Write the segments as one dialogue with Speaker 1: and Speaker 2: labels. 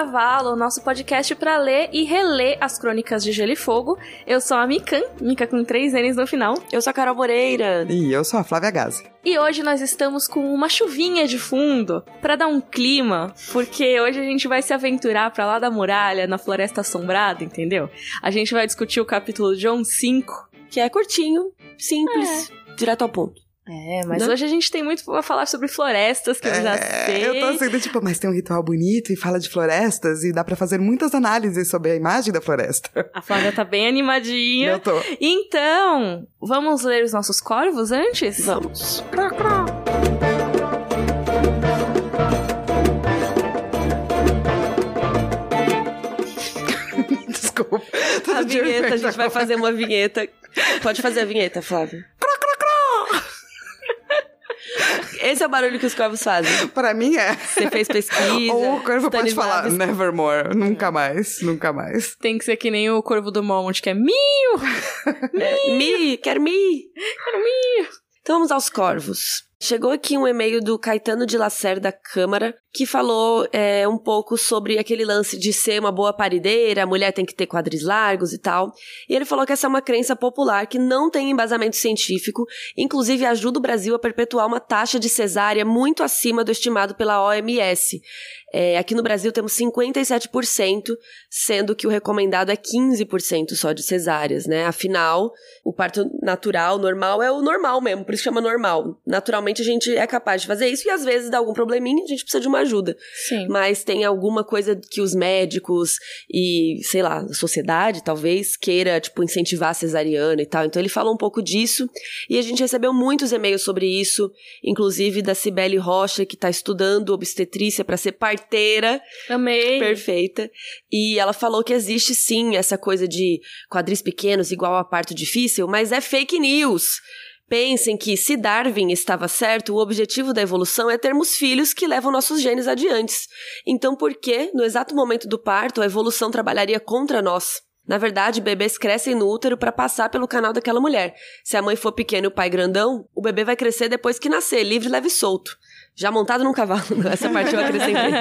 Speaker 1: Cavalo, nosso podcast para ler e reler as crônicas de Gelo e Fogo. Eu sou a Mikan, Mika com três N's no final.
Speaker 2: Eu sou a Carol Moreira.
Speaker 3: E eu sou a Flávia Gazi.
Speaker 1: E hoje nós estamos com uma chuvinha de fundo para dar um clima, porque hoje a gente vai se aventurar para lá da muralha, na Floresta Assombrada, entendeu? A gente vai discutir o capítulo John 5,
Speaker 2: que é curtinho, simples, é. direto ao ponto.
Speaker 1: É, mas Não? hoje a gente tem muito pra falar sobre florestas, que é, eu já sei.
Speaker 3: Eu tô assim, tipo, mas tem um ritual bonito e fala de florestas e dá para fazer muitas análises sobre a imagem da floresta.
Speaker 1: A Flávia tá bem animadinha.
Speaker 3: Eu tô.
Speaker 1: Então, vamos ler os nossos corvos antes?
Speaker 2: Vamos.
Speaker 3: Desculpa.
Speaker 2: a vinheta, a gente vai fazer uma vinheta. Pode fazer a vinheta, Flávia. Esse é o barulho que os corvos fazem.
Speaker 3: Pra mim é.
Speaker 2: Você fez pesquisa.
Speaker 3: Ou o corvo pode falar nevermore. Nunca mais, nunca mais.
Speaker 1: Tem que ser que nem o corvo do Monte, que é miu!
Speaker 2: É, mi, quero mi!
Speaker 1: Quero mi!
Speaker 2: Então vamos aos corvos. Chegou aqui um e-mail do Caetano de Lacerda da Câmara, que falou é, um pouco sobre aquele lance de ser uma boa parideira, a mulher tem que ter quadris largos e tal. E ele falou que essa é uma crença popular que não tem embasamento científico, inclusive ajuda o Brasil a perpetuar uma taxa de cesárea muito acima do estimado pela OMS. É, aqui no Brasil temos 57%, sendo que o recomendado é 15% só de cesáreas, né? Afinal, o parto natural, normal, é o normal mesmo, por isso chama normal. Naturalmente a gente é capaz de fazer isso e às vezes dá algum probleminha, a gente precisa de uma ajuda.
Speaker 1: Sim.
Speaker 2: Mas tem alguma coisa que os médicos e, sei lá, a sociedade talvez queira, tipo, incentivar a cesariana e tal. Então ele fala um pouco disso e a gente recebeu muitos e-mails sobre isso, inclusive da Cibele Rocha, que está estudando obstetrícia para ser parte parteira.
Speaker 1: Amei.
Speaker 2: Perfeita. E ela falou que existe sim essa coisa de quadris pequenos igual a parto difícil, mas é fake news. Pensem que, se Darwin estava certo, o objetivo da evolução é termos filhos que levam nossos genes adiante. Então, por que, no exato momento do parto, a evolução trabalharia contra nós? Na verdade, bebês crescem no útero para passar pelo canal daquela mulher. Se a mãe for pequena e o pai grandão, o bebê vai crescer depois que nascer, livre, leve e solto já montado num cavalo. Essa parte eu acrescentei.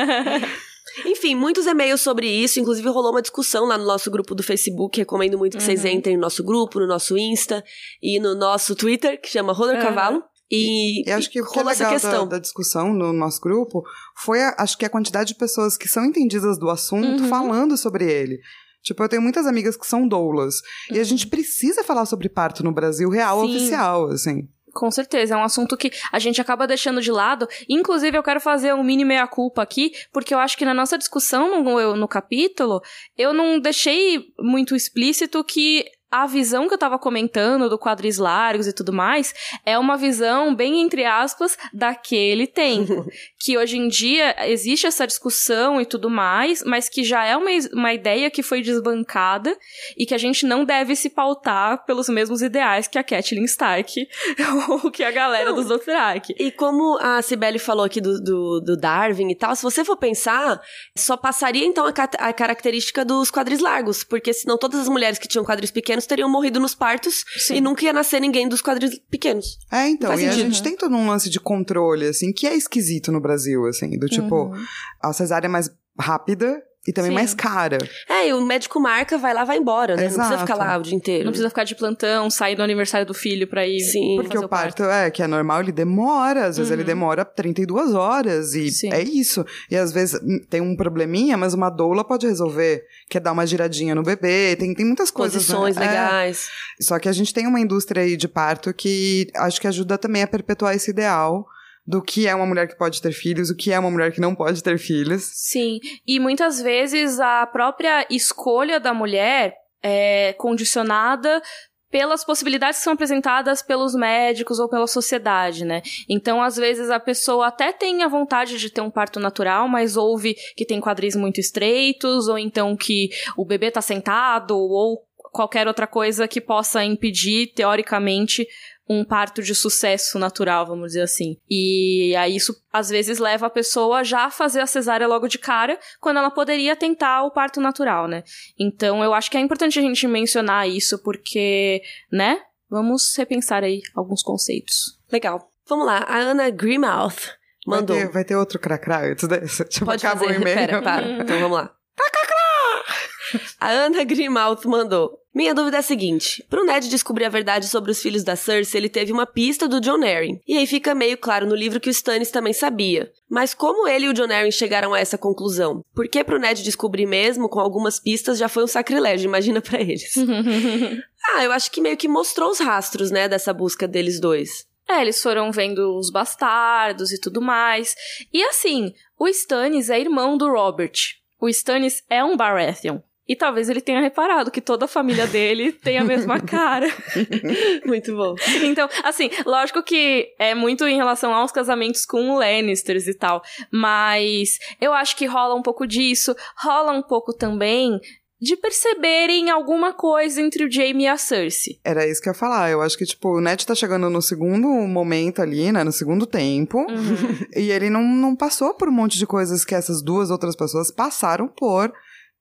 Speaker 2: Enfim, muitos e-mails sobre isso. Inclusive, rolou uma discussão lá no nosso grupo do Facebook. Recomendo muito que uhum. vocês entrem no nosso grupo, no nosso Insta e no nosso Twitter, que chama Roder uhum. Cavalo.
Speaker 3: E, e, acho que o que é legal da, da, discussão no nosso grupo foi, a, acho que a quantidade de pessoas que são entendidas do assunto uhum. falando sobre ele. Tipo, eu tenho muitas amigas que são doulas. E a gente uhum. precisa falar sobre parto no Brasil real, Sim. oficial, assim.
Speaker 1: Com certeza, é um assunto que a gente acaba deixando de lado. Inclusive, eu quero fazer um mini meia-culpa aqui, porque eu acho que na nossa discussão no, no capítulo, eu não deixei muito explícito que a visão que eu tava comentando do quadris largos e tudo mais é uma visão bem entre aspas daquele tempo, que hoje em dia existe essa discussão e tudo mais, mas que já é uma, uma ideia que foi desbancada e que a gente não deve se pautar pelos mesmos ideais que a Kathleen Stark ou que a galera não. dos Dothraki.
Speaker 2: E como a Cibele falou aqui do, do, do, Darwin e tal, se você for pensar, só passaria então a, a característica dos quadris largos, porque senão todas as mulheres que tinham quadris pequenos pequenos teriam morrido nos partos Sim. e nunca ia nascer ninguém dos quadris pequenos.
Speaker 3: É, então, e sentido, a gente né? tem todo um lance de controle, assim, que é esquisito no Brasil, assim, do tipo, uhum. a cesárea é mais rápida e também Sim. mais cara.
Speaker 2: É, e o médico marca, vai lá, vai embora, né? Exato. Não precisa ficar lá o dia inteiro.
Speaker 1: Não precisa ficar de plantão, sair do aniversário do filho pra ir.
Speaker 2: Sim.
Speaker 3: Porque o parto, parto, é, que é normal, ele demora. Às vezes uhum. ele demora 32 horas. E Sim. é isso. E às vezes hum, tem um probleminha, mas uma doula pode resolver. Quer dar uma giradinha no bebê. Tem, tem muitas coisas.
Speaker 2: Né? Posições
Speaker 3: né?
Speaker 2: legais.
Speaker 3: É. Só que a gente tem uma indústria aí de parto que acho que ajuda também a perpetuar esse ideal do que é uma mulher que pode ter filhos, o que é uma mulher que não pode ter filhos.
Speaker 1: Sim, e muitas vezes a própria escolha da mulher é condicionada pelas possibilidades que são apresentadas pelos médicos ou pela sociedade, né? Então, às vezes, a pessoa até tem a vontade de ter um parto natural, mas ouve que tem quadris muito estreitos, ou então que o bebê tá sentado, ou qualquer outra coisa que possa impedir, teoricamente, um parto de sucesso natural, vamos dizer assim. E aí isso às vezes leva a pessoa já a fazer a cesárea logo de cara, quando ela poderia tentar o parto natural, né? Então eu acho que é importante a gente mencionar isso porque, né? Vamos repensar aí alguns conceitos.
Speaker 2: Legal. Vamos lá, a Ana Grimouth Mandou.
Speaker 3: Vai ter, vai ter outro cracrá antes dessa? Tipo,
Speaker 2: Pode fazer. o e-mail. Pera, para. Então vamos lá. A Ana Grimalt mandou. Minha dúvida é a seguinte: pro Ned descobrir a verdade sobre os filhos da Cersei, ele teve uma pista do John Arryn. E aí fica meio claro no livro que o Stannis também sabia. Mas como ele e o John Arryn chegaram a essa conclusão? Porque pro Ned descobrir mesmo, com algumas pistas, já foi um sacrilégio, imagina para eles. ah, eu acho que meio que mostrou os rastros, né, dessa busca deles dois.
Speaker 1: É, eles foram vendo os bastardos e tudo mais. E assim, o Stannis é irmão do Robert. O Stannis é um Baratheon. E talvez ele tenha reparado que toda a família dele tem a mesma cara.
Speaker 2: muito bom.
Speaker 1: Então, assim, lógico que é muito em relação aos casamentos com o Lannisters e tal. Mas eu acho que rola um pouco disso. Rola um pouco também de perceberem alguma coisa entre o Jamie e a Cersei.
Speaker 3: Era isso que eu ia falar. Eu acho que, tipo, o Ned tá chegando no segundo momento ali, né? No segundo tempo. Uhum. E ele não, não passou por um monte de coisas que essas duas outras pessoas passaram por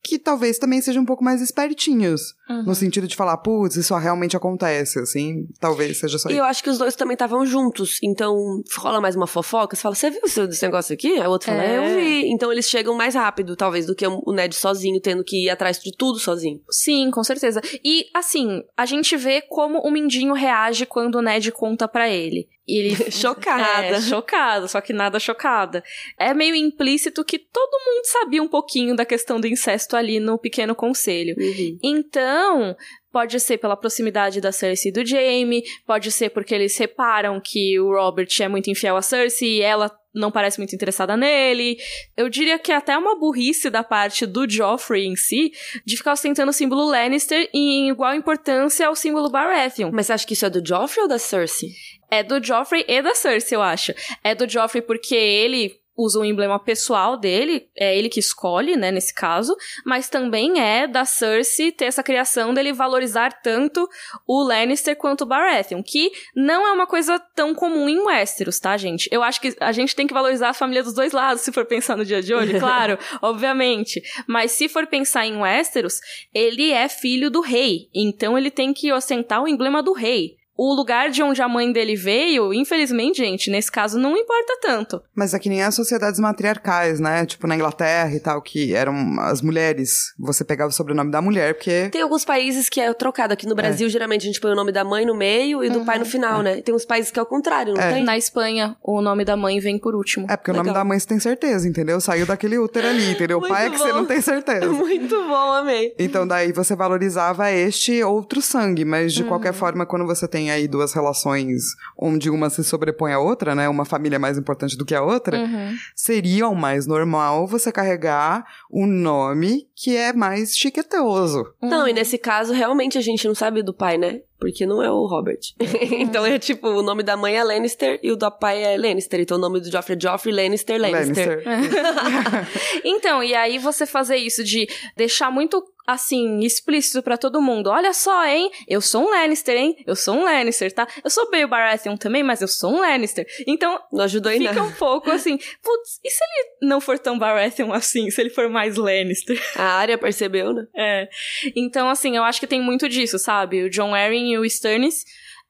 Speaker 3: que talvez também sejam um pouco mais espertinhos. Uhum. No sentido de falar, putz, isso realmente acontece, assim, talvez seja só
Speaker 2: E eu acho que os dois também estavam juntos, então rola mais uma fofoca, você fala, você viu esse negócio aqui? Aí o outro fala, é. eu vi. Então eles chegam mais rápido, talvez, do que o Ned sozinho, tendo que ir atrás de tudo sozinho.
Speaker 1: Sim, com certeza. E, assim, a gente vê como o Mindinho reage quando o Ned conta para ele. Ele.
Speaker 2: chocada.
Speaker 1: É, chocada, só que nada chocada. É meio implícito que todo mundo sabia um pouquinho da questão do incesto ali no pequeno conselho. Uhum. Então, Pode ser pela proximidade da Cersei e do Jaime, pode ser porque eles reparam que o Robert é muito infiel a Cersei e ela não parece muito interessada nele. Eu diria que é até uma burrice da parte do Joffrey em si de ficar ostentando o símbolo Lannister em igual importância ao símbolo Baratheon.
Speaker 2: Mas você acha que isso é do Joffrey ou da Cersei?
Speaker 1: É do Joffrey e da Cersei, eu acho. É do Joffrey porque ele usa um emblema pessoal dele, é ele que escolhe, né, nesse caso, mas também é da Cersei ter essa criação dele valorizar tanto o Lannister quanto o Baratheon, que não é uma coisa tão comum em Westeros, tá, gente? Eu acho que a gente tem que valorizar a família dos dois lados, se for pensar no dia de hoje, claro, obviamente, mas se for pensar em Westeros, ele é filho do rei, então ele tem que ostentar o emblema do rei o lugar de onde a mãe dele veio, infelizmente, gente, nesse caso não importa tanto.
Speaker 3: Mas é que nem as sociedades matriarcais, né? Tipo na Inglaterra e tal, que eram as mulheres. Você pegava o sobrenome da mulher, porque.
Speaker 2: Tem alguns países que é trocado. Aqui no Brasil, é. geralmente, a gente põe o nome da mãe no meio e do uhum. pai no final, é. né? Tem uns países que é o contrário, não é. tem?
Speaker 1: Na Espanha, o nome da mãe vem por último.
Speaker 3: É, porque Legal. o nome da mãe você tem certeza, entendeu? Saiu daquele útero ali, entendeu? O pai é que você não tem certeza.
Speaker 2: Muito bom, amei.
Speaker 3: Então daí você valorizava este outro sangue, mas de uhum. qualquer forma, quando você tem aí duas relações onde uma se sobrepõe à outra, né? Uma família é mais importante do que a outra, uhum. seria o mais normal você carregar um nome que é mais chiquetoso.
Speaker 2: Não, e nesse caso, realmente a gente não sabe do pai, né? Porque não é o Robert. então é tipo, o nome da mãe é Lannister e o do pai é Lannister. Então o nome do Joffrey é Joffrey Lannister Lannister.
Speaker 1: Lannister. então, e aí você fazer isso de deixar muito assim, explícito para todo mundo. Olha só, hein? Eu sou um Lannister, hein? Eu sou um Lannister, tá? Eu sou meio Baratheon também, mas eu sou um Lannister. Então,
Speaker 2: não ajudou em
Speaker 1: fica
Speaker 2: nada.
Speaker 1: um pouco assim, putz, e se ele não for tão Baratheon assim? Se ele for mais Lannister?
Speaker 2: A área percebeu, né?
Speaker 1: É. Então, assim, eu acho que tem muito disso, sabe? O John Arryn e o Stannis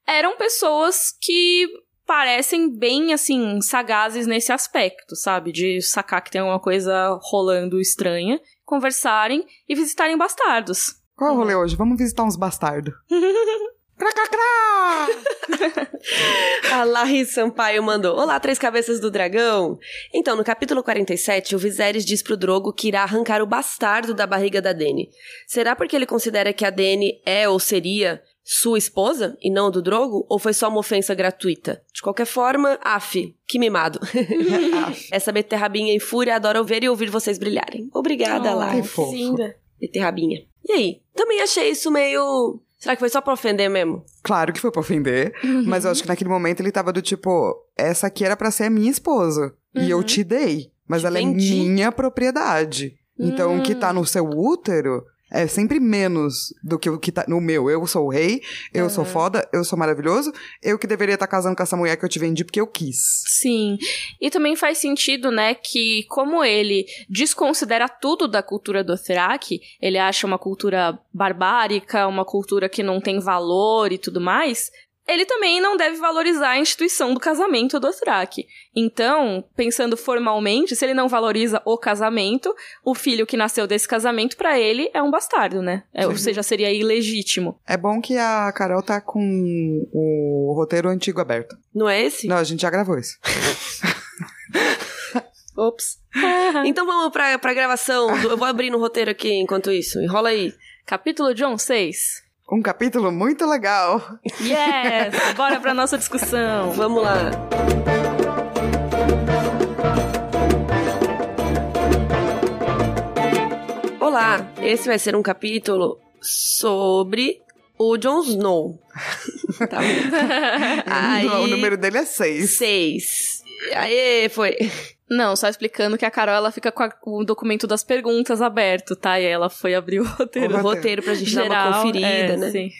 Speaker 1: eram pessoas que parecem bem, assim, sagazes nesse aspecto, sabe? De sacar que tem alguma coisa rolando estranha conversarem e visitarem bastardos.
Speaker 3: Qual é o rolê hoje? Vamos visitar uns bastardos. Cracacrá!
Speaker 2: a Larry Sampaio mandou: Olá, três cabeças do dragão. Então, no capítulo 47, o Viserys diz pro Drogo que irá arrancar o bastardo da barriga da Dany. Será porque ele considera que a Dany é ou seria sua esposa e não do Drogo? Ou foi só uma ofensa gratuita? De qualquer forma, af, que mimado. Essa beterrabinha em fúria adora ver e ouvir vocês brilharem. Obrigada, oh, Lara.
Speaker 3: Que linda.
Speaker 2: Beterrabinha. E aí? Também achei isso meio... Será que foi só pra ofender mesmo?
Speaker 3: Claro que foi pra ofender, uhum. mas eu acho que naquele momento ele tava do tipo, essa aqui era para ser a minha esposa, uhum. e eu uhum. te dei, mas ela Entendi. é minha propriedade. Então, o que tá no seu útero é sempre menos do que o que tá no meu. Eu sou o rei, eu uhum. sou foda, eu sou maravilhoso, eu que deveria estar tá casando com essa mulher que eu te vendi porque eu quis.
Speaker 1: Sim. E também faz sentido, né, que como ele desconsidera tudo da cultura do Thrak, ele acha uma cultura barbárica, uma cultura que não tem valor e tudo mais, ele também não deve valorizar a instituição do casamento do Dothraki. Então, pensando formalmente, se ele não valoriza o casamento, o filho que nasceu desse casamento, para ele, é um bastardo, né? É, ou seja, seria ilegítimo.
Speaker 3: É bom que a Carol tá com o roteiro antigo aberto.
Speaker 2: Não é esse?
Speaker 3: Não, a gente já gravou isso.
Speaker 2: Ops. então vamos pra, pra gravação. Eu vou abrir no roteiro aqui enquanto isso. Enrola aí.
Speaker 1: Capítulo John 6.
Speaker 3: Um capítulo muito legal.
Speaker 1: Yes! Bora pra nossa discussão.
Speaker 2: Vamos lá. Olá, esse vai ser um capítulo sobre o Jon Snow.
Speaker 3: tá Aí, o número dele é seis.
Speaker 2: Seis. Aê, foi.
Speaker 1: Não, só explicando que a Carol ela fica com, a, o documento das perguntas aberto, tá? E ela foi abrir o roteiro.
Speaker 2: O roteiro pra gente Geral, dar uma conferida, é, né? Sim.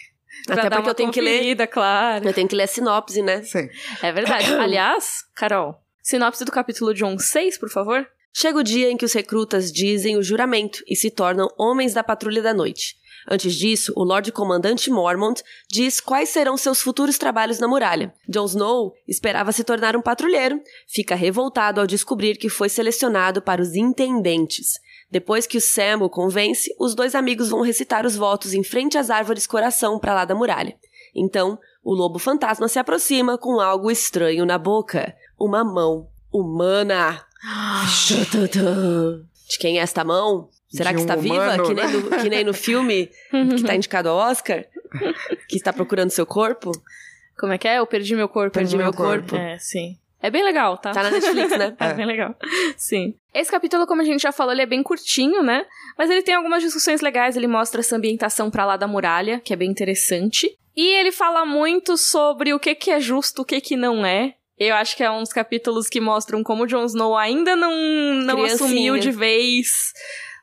Speaker 1: Até porque eu tenho que ler. claro.
Speaker 2: Eu tenho que ler a sinopse, né?
Speaker 3: Sim.
Speaker 1: É verdade. Aliás, Carol, sinopse do capítulo de 1 6, por favor.
Speaker 2: Chega o dia em que os recrutas dizem o juramento e se tornam homens da patrulha da noite. Antes disso, o Lorde Comandante Mormont diz quais serão seus futuros trabalhos na muralha. Jon Snow esperava se tornar um patrulheiro, fica revoltado ao descobrir que foi selecionado para os intendentes. Depois que o Sam o convence, os dois amigos vão recitar os votos em frente às árvores coração para lá da muralha. Então, o lobo fantasma se aproxima com algo estranho na boca. Uma mão humana. De quem é esta mão? Será que está humano, viva? Que nem, no, que nem no filme que está indicado ao Oscar? Que está procurando seu corpo?
Speaker 1: Como é que é? Eu perdi meu corpo.
Speaker 2: Perdi, perdi meu, corpo. corpo.
Speaker 1: É, sim. É bem legal, tá?
Speaker 2: Tá na Netflix, né?
Speaker 1: é. é bem legal. Sim. Esse capítulo, como a gente já falou, ele é bem curtinho, né? Mas ele tem algumas discussões legais, ele mostra essa ambientação para lá da muralha, que é bem interessante. E ele fala muito sobre o que, que é justo, o que, que não é. Eu acho que é um dos capítulos que mostram como Jon Snow ainda não, não assumiu de vez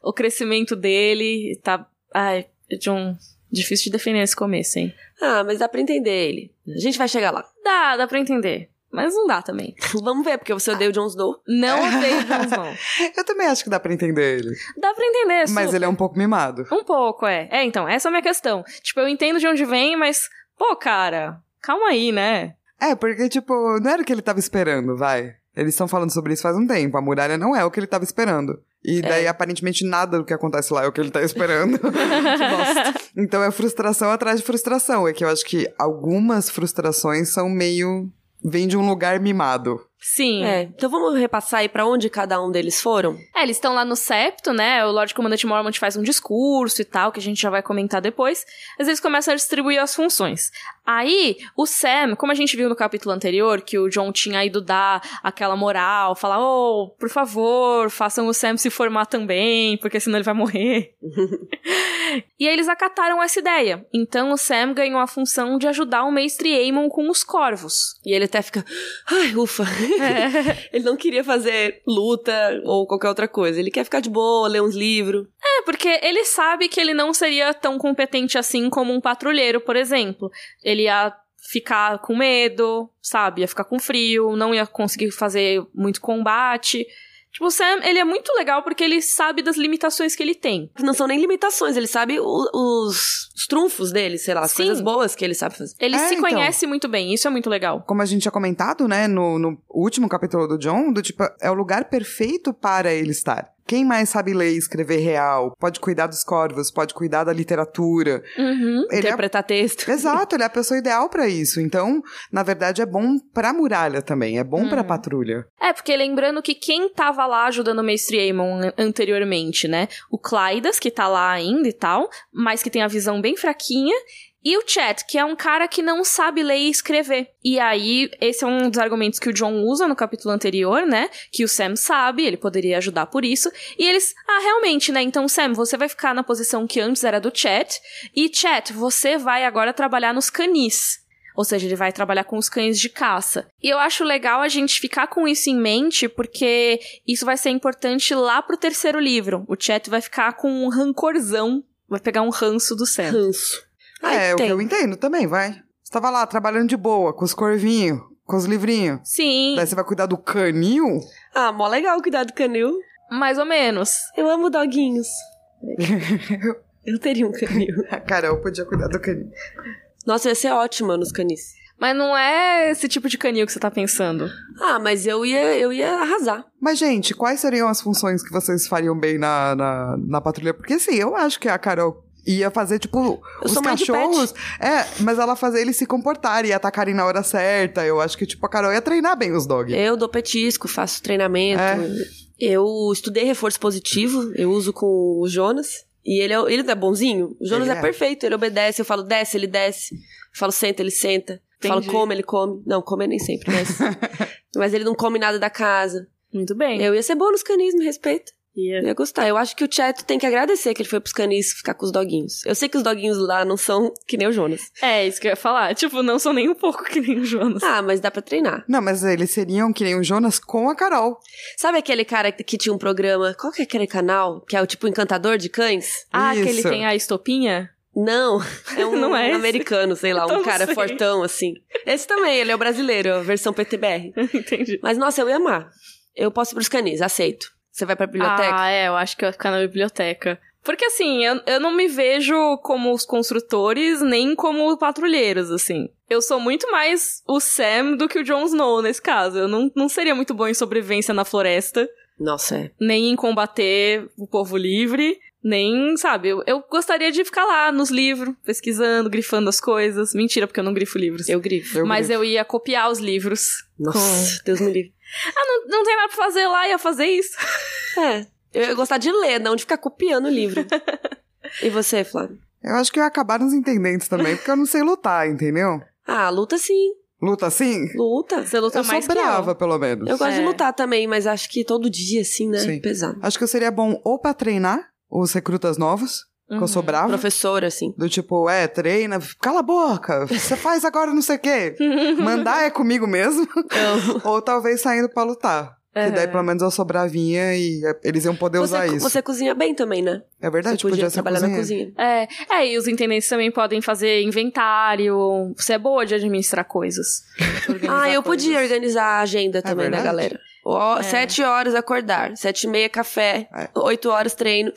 Speaker 1: o crescimento dele tá. Ai, de um. Difícil de definir esse começo, hein?
Speaker 2: Ah, mas dá pra entender ele. A gente vai chegar lá.
Speaker 1: Dá, dá pra entender. Mas não dá também.
Speaker 2: Vamos ver, porque você odeia o Jon Snow.
Speaker 1: Não odeio o Jon Snow.
Speaker 3: eu também acho que dá pra entender ele.
Speaker 1: Dá pra entender,
Speaker 3: Mas ele é um pouco mimado.
Speaker 1: Um pouco, é. É, então, essa é a minha questão. Tipo, eu entendo de onde vem, mas... Pô, cara, calma aí, né?
Speaker 3: É, porque, tipo, não era o que ele tava esperando, vai. Eles estão falando sobre isso faz um tempo. A muralha não é o que ele tava esperando. E daí, é. aparentemente, nada do que acontece lá é o que ele tá esperando. então é frustração atrás de frustração. É que eu acho que algumas frustrações são meio. vêm de um lugar mimado.
Speaker 1: Sim.
Speaker 2: É, então vamos repassar aí para onde cada um deles foram?
Speaker 1: É, eles estão lá no septo, né? O Lord Comandante Mormont faz um discurso e tal, que a gente já vai comentar depois. Mas eles começam a distribuir as funções. Aí, o Sam, como a gente viu no capítulo anterior, que o John tinha ido dar aquela moral, falar, oh, por favor, façam o Sam se formar também, porque senão ele vai morrer. e aí eles acataram essa ideia. Então o Sam ganhou a função de ajudar o Mestre Aemon com os corvos.
Speaker 2: E ele até fica, ai, ufa. É. ele não queria fazer luta ou qualquer outra coisa. Ele quer ficar de boa, ler uns livros.
Speaker 1: É, porque ele sabe que ele não seria tão competente assim como um patrulheiro, por exemplo. Ele ia ficar com medo, sabe? Ia ficar com frio, não ia conseguir fazer muito combate. Tipo, o Sam, ele é muito legal porque ele sabe das limitações que ele tem.
Speaker 2: Não são nem limitações, ele sabe o, os, os, trunfos dele, sei lá, as Sim. coisas boas que ele sabe fazer.
Speaker 1: Ele é, se então, conhece muito bem, isso é muito legal.
Speaker 3: Como a gente tinha comentado, né, no, no último capítulo do John, do tipo, é o lugar perfeito para ele estar. Quem mais sabe ler e escrever real? Pode cuidar dos corvos, pode cuidar da literatura.
Speaker 1: Uhum,
Speaker 2: é interpretar é... texto.
Speaker 3: Exato, ele é a pessoa ideal para isso. Então, na verdade, é bom pra muralha também, é bom uhum. pra patrulha.
Speaker 1: É, porque lembrando que quem tava lá ajudando o Mestre Aemon anteriormente, né? O Clydas, que tá lá ainda e tal, mas que tem a visão bem fraquinha, e o Chat, que é um cara que não sabe ler e escrever. E aí, esse é um dos argumentos que o John usa no capítulo anterior, né? Que o Sam sabe, ele poderia ajudar por isso. E eles, ah, realmente, né? Então, Sam, você vai ficar na posição que antes era do Chat. E Chat, você vai agora trabalhar nos canis. Ou seja, ele vai trabalhar com os cães de caça. E eu acho legal a gente ficar com isso em mente, porque isso vai ser importante lá pro terceiro livro. O Chat vai ficar com um rancorzão, vai pegar um ranço do Sam.
Speaker 2: Ranço.
Speaker 3: É, é o que eu entendo também, vai. Você tava lá trabalhando de boa, com os corvinhos, com os livrinhos.
Speaker 1: Sim.
Speaker 3: Daí você vai cuidar do canil?
Speaker 2: Ah, mó legal cuidar do canil.
Speaker 1: Mais ou menos.
Speaker 2: Eu amo doguinhos. eu teria um canil.
Speaker 3: A Carol podia cuidar do canil.
Speaker 2: Nossa, ia ser ótima nos canis.
Speaker 1: Mas não é esse tipo de canil que você tá pensando.
Speaker 2: Ah, mas eu ia, eu ia arrasar.
Speaker 3: Mas, gente, quais seriam as funções que vocês fariam bem na, na, na patrulha? Porque, assim, eu acho que a Carol ia fazer, tipo, eu os cachorros. É, mas ela fazer eles se comportarem e atacarem na hora certa. Eu acho que, tipo, a Carol ia treinar bem os dogs.
Speaker 2: Eu dou petisco, faço treinamento. É. Eu estudei reforço positivo, eu uso com o Jonas. E ele é, ele não é bonzinho? O Jonas é, é, perfeito, ele obedece. Eu falo desce, ele desce. Eu falo senta, ele senta. Eu falo come, ele come. Não, come nem sempre, mas. mas ele não come nada da casa.
Speaker 1: Muito bem.
Speaker 2: Eu ia ser boa nos canis, me respeita. Ia. ia gostar. Eu acho que o Cheto tem que agradecer que ele foi pros canis ficar com os doguinhos. Eu sei que os doguinhos lá não são que nem o Jonas.
Speaker 1: É, isso que eu ia falar. Tipo, não são nem um pouco que nem o Jonas.
Speaker 2: Ah, mas dá pra treinar.
Speaker 3: Não, mas eles seriam que nem o Jonas com a Carol.
Speaker 2: Sabe aquele cara que tinha um programa? Qual que é aquele canal? Que é o tipo encantador de cães?
Speaker 1: Ah, isso. que ele tem a estopinha?
Speaker 2: Não, é um não é americano, sei lá, então um cara fortão, assim. Esse também, ele é o brasileiro, a versão PTBR.
Speaker 1: Entendi.
Speaker 2: Mas, nossa, eu ia amar. Eu posso ir pros canis, aceito. Você vai pra biblioteca?
Speaker 1: Ah, é, eu acho que eu ia ficar na biblioteca. Porque assim, eu, eu não me vejo como os construtores, nem como patrulheiros, assim. Eu sou muito mais o Sam do que o Jon Snow nesse caso. Eu não, não seria muito bom em sobrevivência na floresta.
Speaker 2: Nossa, é.
Speaker 1: Nem em combater o povo livre. Nem, sabe, eu, eu gostaria de ficar lá nos livros, pesquisando, grifando as coisas. Mentira, porque eu não grifo livros.
Speaker 2: Eu grifo.
Speaker 1: Eu
Speaker 2: mas
Speaker 1: grifo. eu ia copiar os livros.
Speaker 2: Nossa, com... Deus me livre.
Speaker 1: Ah, não, não tem nada pra fazer lá, ia fazer isso.
Speaker 2: É. Eu ia gostar de ler, não de ficar copiando o livro. e você, Flávio?
Speaker 3: Eu acho que eu ia acabar nos entendentes também, porque eu não sei lutar, entendeu?
Speaker 2: Ah, luta sim.
Speaker 3: Luta sim?
Speaker 2: Luta.
Speaker 1: Você luta
Speaker 3: eu
Speaker 1: mais
Speaker 3: sou brava, pelo menos.
Speaker 2: Eu gosto é. de lutar também, mas acho que todo dia, assim, né? Sim. Pesado.
Speaker 3: Acho que eu seria bom ou pra treinar os recrutas novos, Uhum. eu sou uhum. brava.
Speaker 2: Professora, assim.
Speaker 3: Do tipo, é, treina, cala a boca, você faz agora não sei o quê. Mandar é comigo mesmo. Ou talvez saindo pra lutar. Uhum. Que daí pelo menos eu sou bravinha e eles iam poder
Speaker 2: você,
Speaker 3: usar isso.
Speaker 2: Você cozinha bem também, né?
Speaker 3: É verdade,
Speaker 2: você podia, podia trabalhar na cozinha.
Speaker 1: É, é, e os intendentes também podem fazer inventário. Você é boa de administrar coisas.
Speaker 2: ah, eu coisas. podia organizar a agenda é também é da galera. Oh, é. Sete horas acordar, sete e meia café, é. oito horas treino.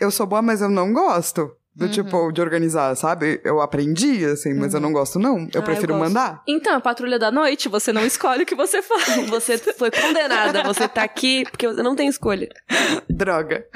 Speaker 3: Eu sou boa, mas eu não gosto. Do uhum. tipo, de organizar, sabe? Eu aprendi, assim, mas uhum. eu não gosto, não. Eu ah, prefiro eu mandar.
Speaker 1: Então, a patrulha da noite, você não escolhe o que você faz.
Speaker 2: Você foi condenada. Você tá aqui porque você não tem escolha.
Speaker 3: Droga.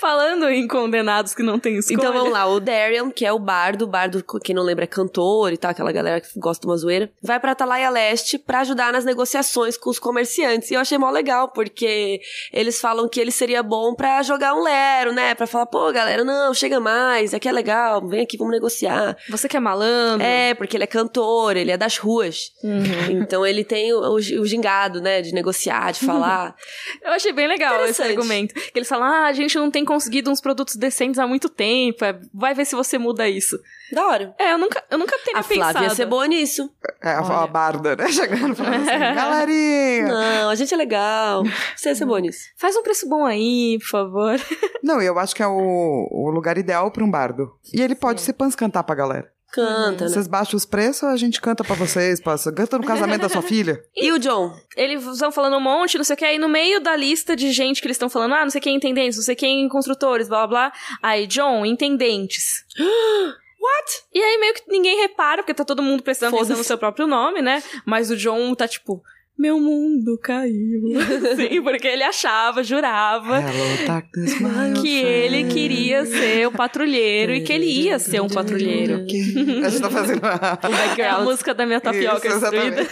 Speaker 1: Falando em condenados que não tem escolha.
Speaker 2: Então vamos lá, o Darian, que é o bardo, o bardo, quem não lembra, é cantor e tal, aquela galera que gosta de uma zoeira, vai pra Atalaia Leste pra ajudar nas negociações com os comerciantes. E eu achei mó legal, porque eles falam que ele seria bom pra jogar um lero, né? Pra falar, pô, galera, não, chega mais, é que é legal, vem aqui, vamos negociar.
Speaker 1: Você que é malandro.
Speaker 2: É, porque ele é cantor, ele é das ruas. Uhum. Então ele tem o, o, o, gingado, né, de negociar, de falar.
Speaker 1: Eu achei bem legal esse argumento. Que eles falam, ah, a gente não tem conseguido uns produtos decentes há muito tempo, é, vai ver se você muda isso.
Speaker 2: Da hora.
Speaker 1: É, eu nunca, eu nunca teria a pensado. A Flávia
Speaker 2: ia ser boa nisso.
Speaker 3: É, a, a barda, né? Chegando falando assim, galerinha.
Speaker 2: Não, a gente é legal. Você ia ser boa nisso.
Speaker 1: Faz um preço bom aí, por favor.
Speaker 3: Não, eu acho que é o, o lugar ideal para um bardo. E ele pode Sim. se pans cantar pra galera.
Speaker 2: Canta, né?
Speaker 3: Vocês baixam os preços, a gente canta pra vocês, passa. Canta no casamento da sua filha.
Speaker 2: E o John?
Speaker 1: Eles estão falando um monte, não sei o que, aí no meio da lista de gente que eles estão falando, ah, não sei quem intendentes, não sei quem construtores, blá blá blá. Aí, John, intendentes.
Speaker 2: What?
Speaker 1: E aí meio que ninguém repara, porque tá todo mundo prestando atenção no seu próprio nome, né? Mas o John tá tipo, meu mundo caiu. Sim, porque ele achava, jurava
Speaker 3: Hello,
Speaker 1: que ele queria ser o patrulheiro e que ele ia ser um patrulheiro.
Speaker 3: A gente tá fazendo
Speaker 1: é a música da minha tapioca Isso, destruída.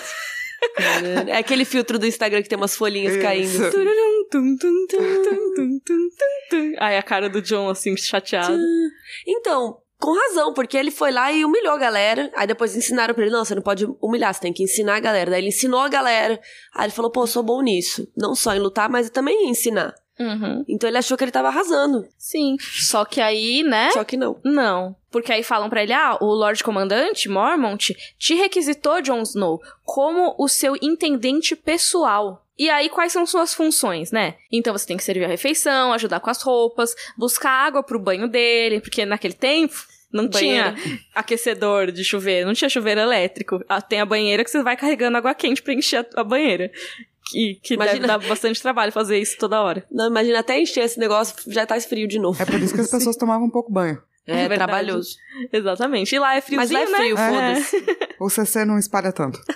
Speaker 2: É aquele filtro do Instagram que tem umas folhinhas Isso. caindo.
Speaker 1: Ai, a cara do John, assim, chateado.
Speaker 2: Então, com razão, porque ele foi lá e humilhou a galera. Aí depois ensinaram pra ele: não, você não pode humilhar, você tem que ensinar a galera. Daí ele ensinou a galera. Aí ele falou: pô, eu sou bom nisso. Não só em lutar, mas também em ensinar.
Speaker 1: Uhum.
Speaker 2: Então ele achou que ele tava arrasando.
Speaker 1: Sim. Só que aí, né?
Speaker 2: Só que não.
Speaker 1: Não. Porque aí falam para ele: ah, o Lorde Comandante, Mormont, te requisitou, Jon Snow, como o seu intendente pessoal. E aí, quais são suas funções, né? Então você tem que servir a refeição, ajudar com as roupas, buscar água pro banho dele, porque naquele tempo não banheira. tinha aquecedor de chuveiro, não tinha chuveiro elétrico. Ah, tem a banheira que você vai carregando água quente pra encher a banheira. Que, que imagina... dar bastante trabalho fazer isso toda hora.
Speaker 2: Não, imagina até encher esse negócio, já tá frio de novo.
Speaker 3: É por isso que as pessoas tomavam um pouco banho.
Speaker 2: É, é trabalhoso.
Speaker 1: Exatamente. E lá é friozinho,
Speaker 2: Mas lá é frio,
Speaker 1: né?
Speaker 2: foda-se.
Speaker 3: O CC não espalha tanto.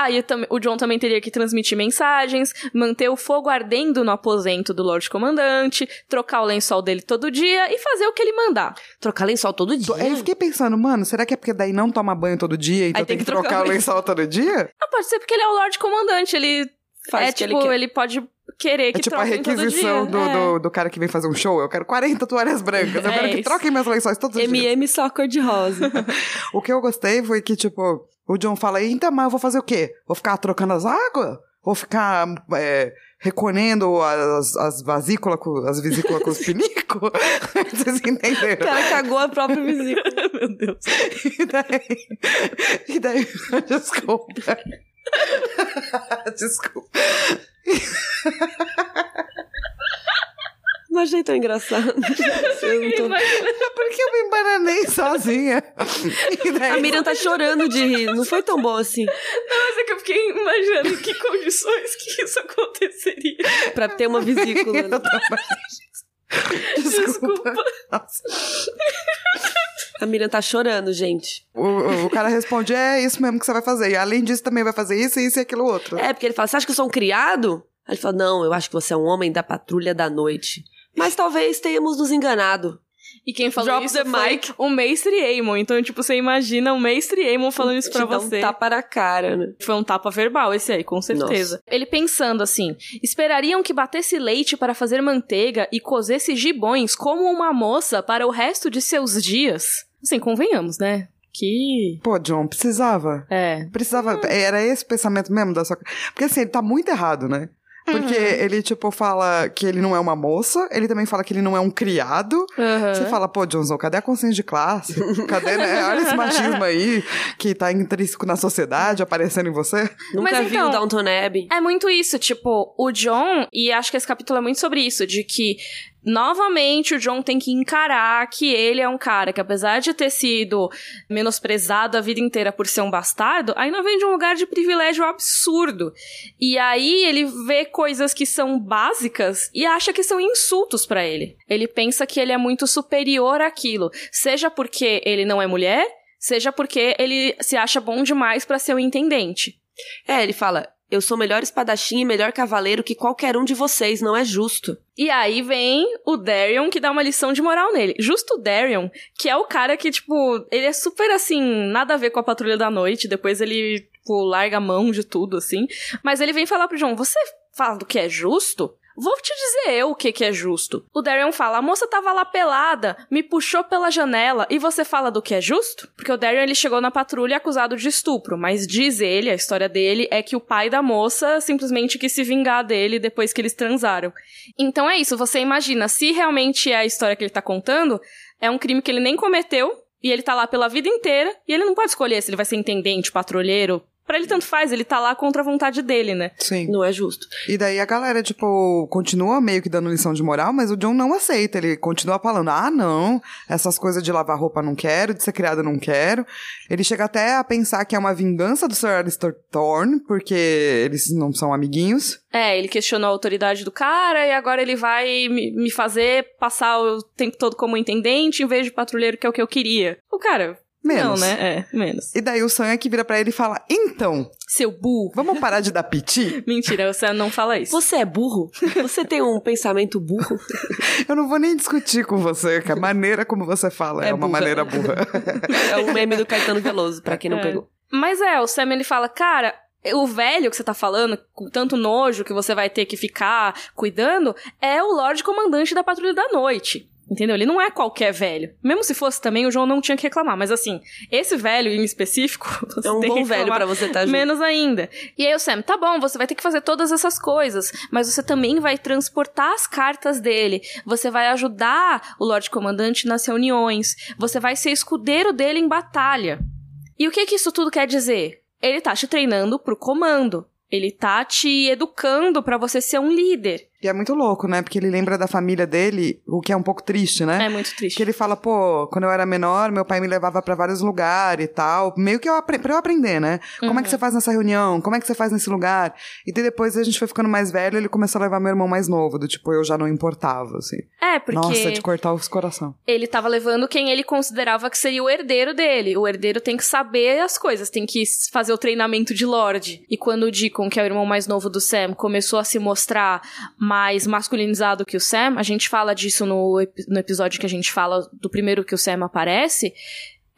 Speaker 1: Ah, e o John também teria que transmitir mensagens, manter o fogo ardendo no aposento do Lorde Comandante, trocar o lençol dele todo dia e fazer o que ele mandar.
Speaker 2: Trocar lençol todo dia?
Speaker 3: Eu fiquei pensando, mano, será que é porque daí não toma banho todo dia, então Aí tem, que, que trocar, trocar o lençol todo dia?
Speaker 1: Ah, pode ser porque ele é o Lorde Comandante, ele faz é, tipo, ele, ele, pode querer que
Speaker 3: É tipo a requisição do, é. do, do, cara que vem fazer um show. Eu quero 40 toalhas brancas. Eu é quero que troquem meus lençóis todos os
Speaker 2: dias.
Speaker 3: MM
Speaker 2: só cor de rosa.
Speaker 3: o que eu gostei foi que, tipo, o John fala, então, mas eu vou fazer o quê? Vou ficar trocando as águas? Vou ficar é, recolhendo as, as vasículas, as vesículas com os pinicos? Vocês entenderam?
Speaker 2: O cara cagou a própria vesícula.
Speaker 1: Meu Deus.
Speaker 3: E daí... E daí... Desculpa. Desculpa.
Speaker 2: Não achei tão engraçado.
Speaker 3: Eu tô... Porque eu me embananei sozinha.
Speaker 2: Daí... A Miriam tá chorando de rir. Não foi tão bom assim.
Speaker 1: Não, mas é que eu fiquei imaginando em que condições que isso aconteceria.
Speaker 2: pra ter uma vesícula.
Speaker 3: Eu.
Speaker 1: Desculpa. Desculpa.
Speaker 2: A Miriam tá chorando, gente.
Speaker 3: O, o cara responde: é isso mesmo que você vai fazer. E além disso, também vai fazer isso, isso e aquilo outro.
Speaker 2: É, porque ele fala: você acha que eu sou um criado? Aí ele fala: não, eu acho que você é um homem da patrulha da noite. Mas talvez tenhamos nos enganado.
Speaker 1: E quem falou Drop isso foi mic. o Mestre Aemon. Então, tipo, você imagina o Mestre Aemon falando isso pra você.
Speaker 2: um tapa na cara, né?
Speaker 1: Foi um tapa verbal esse aí, com certeza. Nossa. Ele pensando assim, esperariam que batesse leite para fazer manteiga e cozesse gibões como uma moça para o resto de seus dias? Assim, convenhamos, né? Que.
Speaker 3: Pô, John, precisava.
Speaker 1: É.
Speaker 3: Precisava. Hum. Era esse o pensamento mesmo da sua. Porque assim, ele tá muito errado, né? Porque uhum. ele, tipo, fala que ele não é uma moça, ele também fala que ele não é um criado. Uhum. Você fala, pô, Johnson, cadê a consciência de classe? Cadê, né? Olha esse machismo aí que tá intrínseco na sociedade, aparecendo em você.
Speaker 2: Nunca Mas, viu então, Downton Abbey.
Speaker 1: É muito isso, tipo, o John, e acho que esse capítulo é muito sobre isso, de que novamente o John tem que encarar que ele é um cara que, apesar de ter sido menosprezado a vida inteira por ser um bastardo, ainda vem de um lugar de privilégio absurdo. E aí ele vê coisas que são básicas e acha que são insultos para ele. Ele pensa que ele é muito superior àquilo, seja porque ele não é mulher, seja porque ele se acha bom demais para ser um intendente.
Speaker 2: É, ele fala: eu sou melhor espadachim e melhor cavaleiro que qualquer um de vocês, não é justo.
Speaker 1: E aí vem o Darion que dá uma lição de moral nele. Justo o Darion, que é o cara que, tipo, ele é super assim, nada a ver com a patrulha da noite, depois ele, tipo, larga a mão de tudo, assim. Mas ele vem falar pro John: você fala do que é justo? Vou te dizer eu o que, que é justo. O Darion fala: a moça tava lá pelada, me puxou pela janela, e você fala do que é justo? Porque o Darion ele chegou na patrulha acusado de estupro, mas diz ele, a história dele, é que o pai da moça simplesmente quis se vingar dele depois que eles transaram. Então é isso, você imagina, se realmente é a história que ele tá contando, é um crime que ele nem cometeu, e ele tá lá pela vida inteira, e ele não pode escolher se ele vai ser intendente, patrulheiro, Pra ele tanto faz, ele tá lá contra a vontade dele, né?
Speaker 3: Sim.
Speaker 2: Não é justo.
Speaker 3: E daí a galera, tipo, continua meio que dando lição de moral, mas o John não aceita. Ele continua falando: ah, não, essas coisas de lavar roupa não quero, de ser criada não quero. Ele chega até a pensar que é uma vingança do Sir Alistair Thorne, porque eles não são amiguinhos.
Speaker 1: É, ele questionou a autoridade do cara e agora ele vai me fazer passar o tempo todo como intendente em vez de patrulheiro, que é o que eu queria. O cara,
Speaker 3: Menos.
Speaker 1: Não, né? É, menos.
Speaker 3: E daí o Sam é que vira pra ele e fala: Então.
Speaker 1: Seu burro.
Speaker 3: Vamos parar de dar piti?
Speaker 1: Mentira, o Sam não fala isso.
Speaker 2: Você é burro? Você tem um pensamento burro?
Speaker 3: Eu não vou nem discutir com você, que a maneira como você fala é, é uma maneira burra.
Speaker 2: é o meme do Caetano Veloso, pra quem não é. pegou.
Speaker 1: Mas é, o Sam ele fala: Cara, o velho que você tá falando, com tanto nojo que você vai ter que ficar cuidando, é o Lorde Comandante da Patrulha da Noite. Entendeu? Ele não é qualquer velho. Mesmo se fosse também, o João não tinha que reclamar. Mas assim, esse velho em específico.
Speaker 2: é um bom velho para você estar tá junto.
Speaker 1: Menos ainda. E aí o Sam, tá bom, você vai ter que fazer todas essas coisas. Mas você também vai transportar as cartas dele. Você vai ajudar o Lorde Comandante nas reuniões. Você vai ser escudeiro dele em batalha. E o que que isso tudo quer dizer? Ele tá te treinando pro comando. Ele tá te educando para você ser um líder.
Speaker 3: E é muito louco, né? Porque ele lembra da família dele, o que é um pouco triste, né?
Speaker 1: É muito triste.
Speaker 3: Que ele fala, pô, quando eu era menor, meu pai me levava para vários lugares e tal. Meio que eu pra eu aprender, né? Como uhum. é que uhum. você faz nessa reunião? Como é que você faz nesse lugar? E depois a gente foi ficando mais velho, ele começou a levar meu irmão mais novo, do tipo, eu já não importava, assim.
Speaker 1: É, porque.
Speaker 3: Nossa, de cortar os coração.
Speaker 1: Ele tava levando quem ele considerava que seria o herdeiro dele. O herdeiro tem que saber as coisas, tem que fazer o treinamento de Lorde. E quando o Deacon, que é o irmão mais novo do Sam, começou a se mostrar mais masculinizado que o Sam, a gente fala disso no, no episódio que a gente fala do primeiro que o Sam aparece,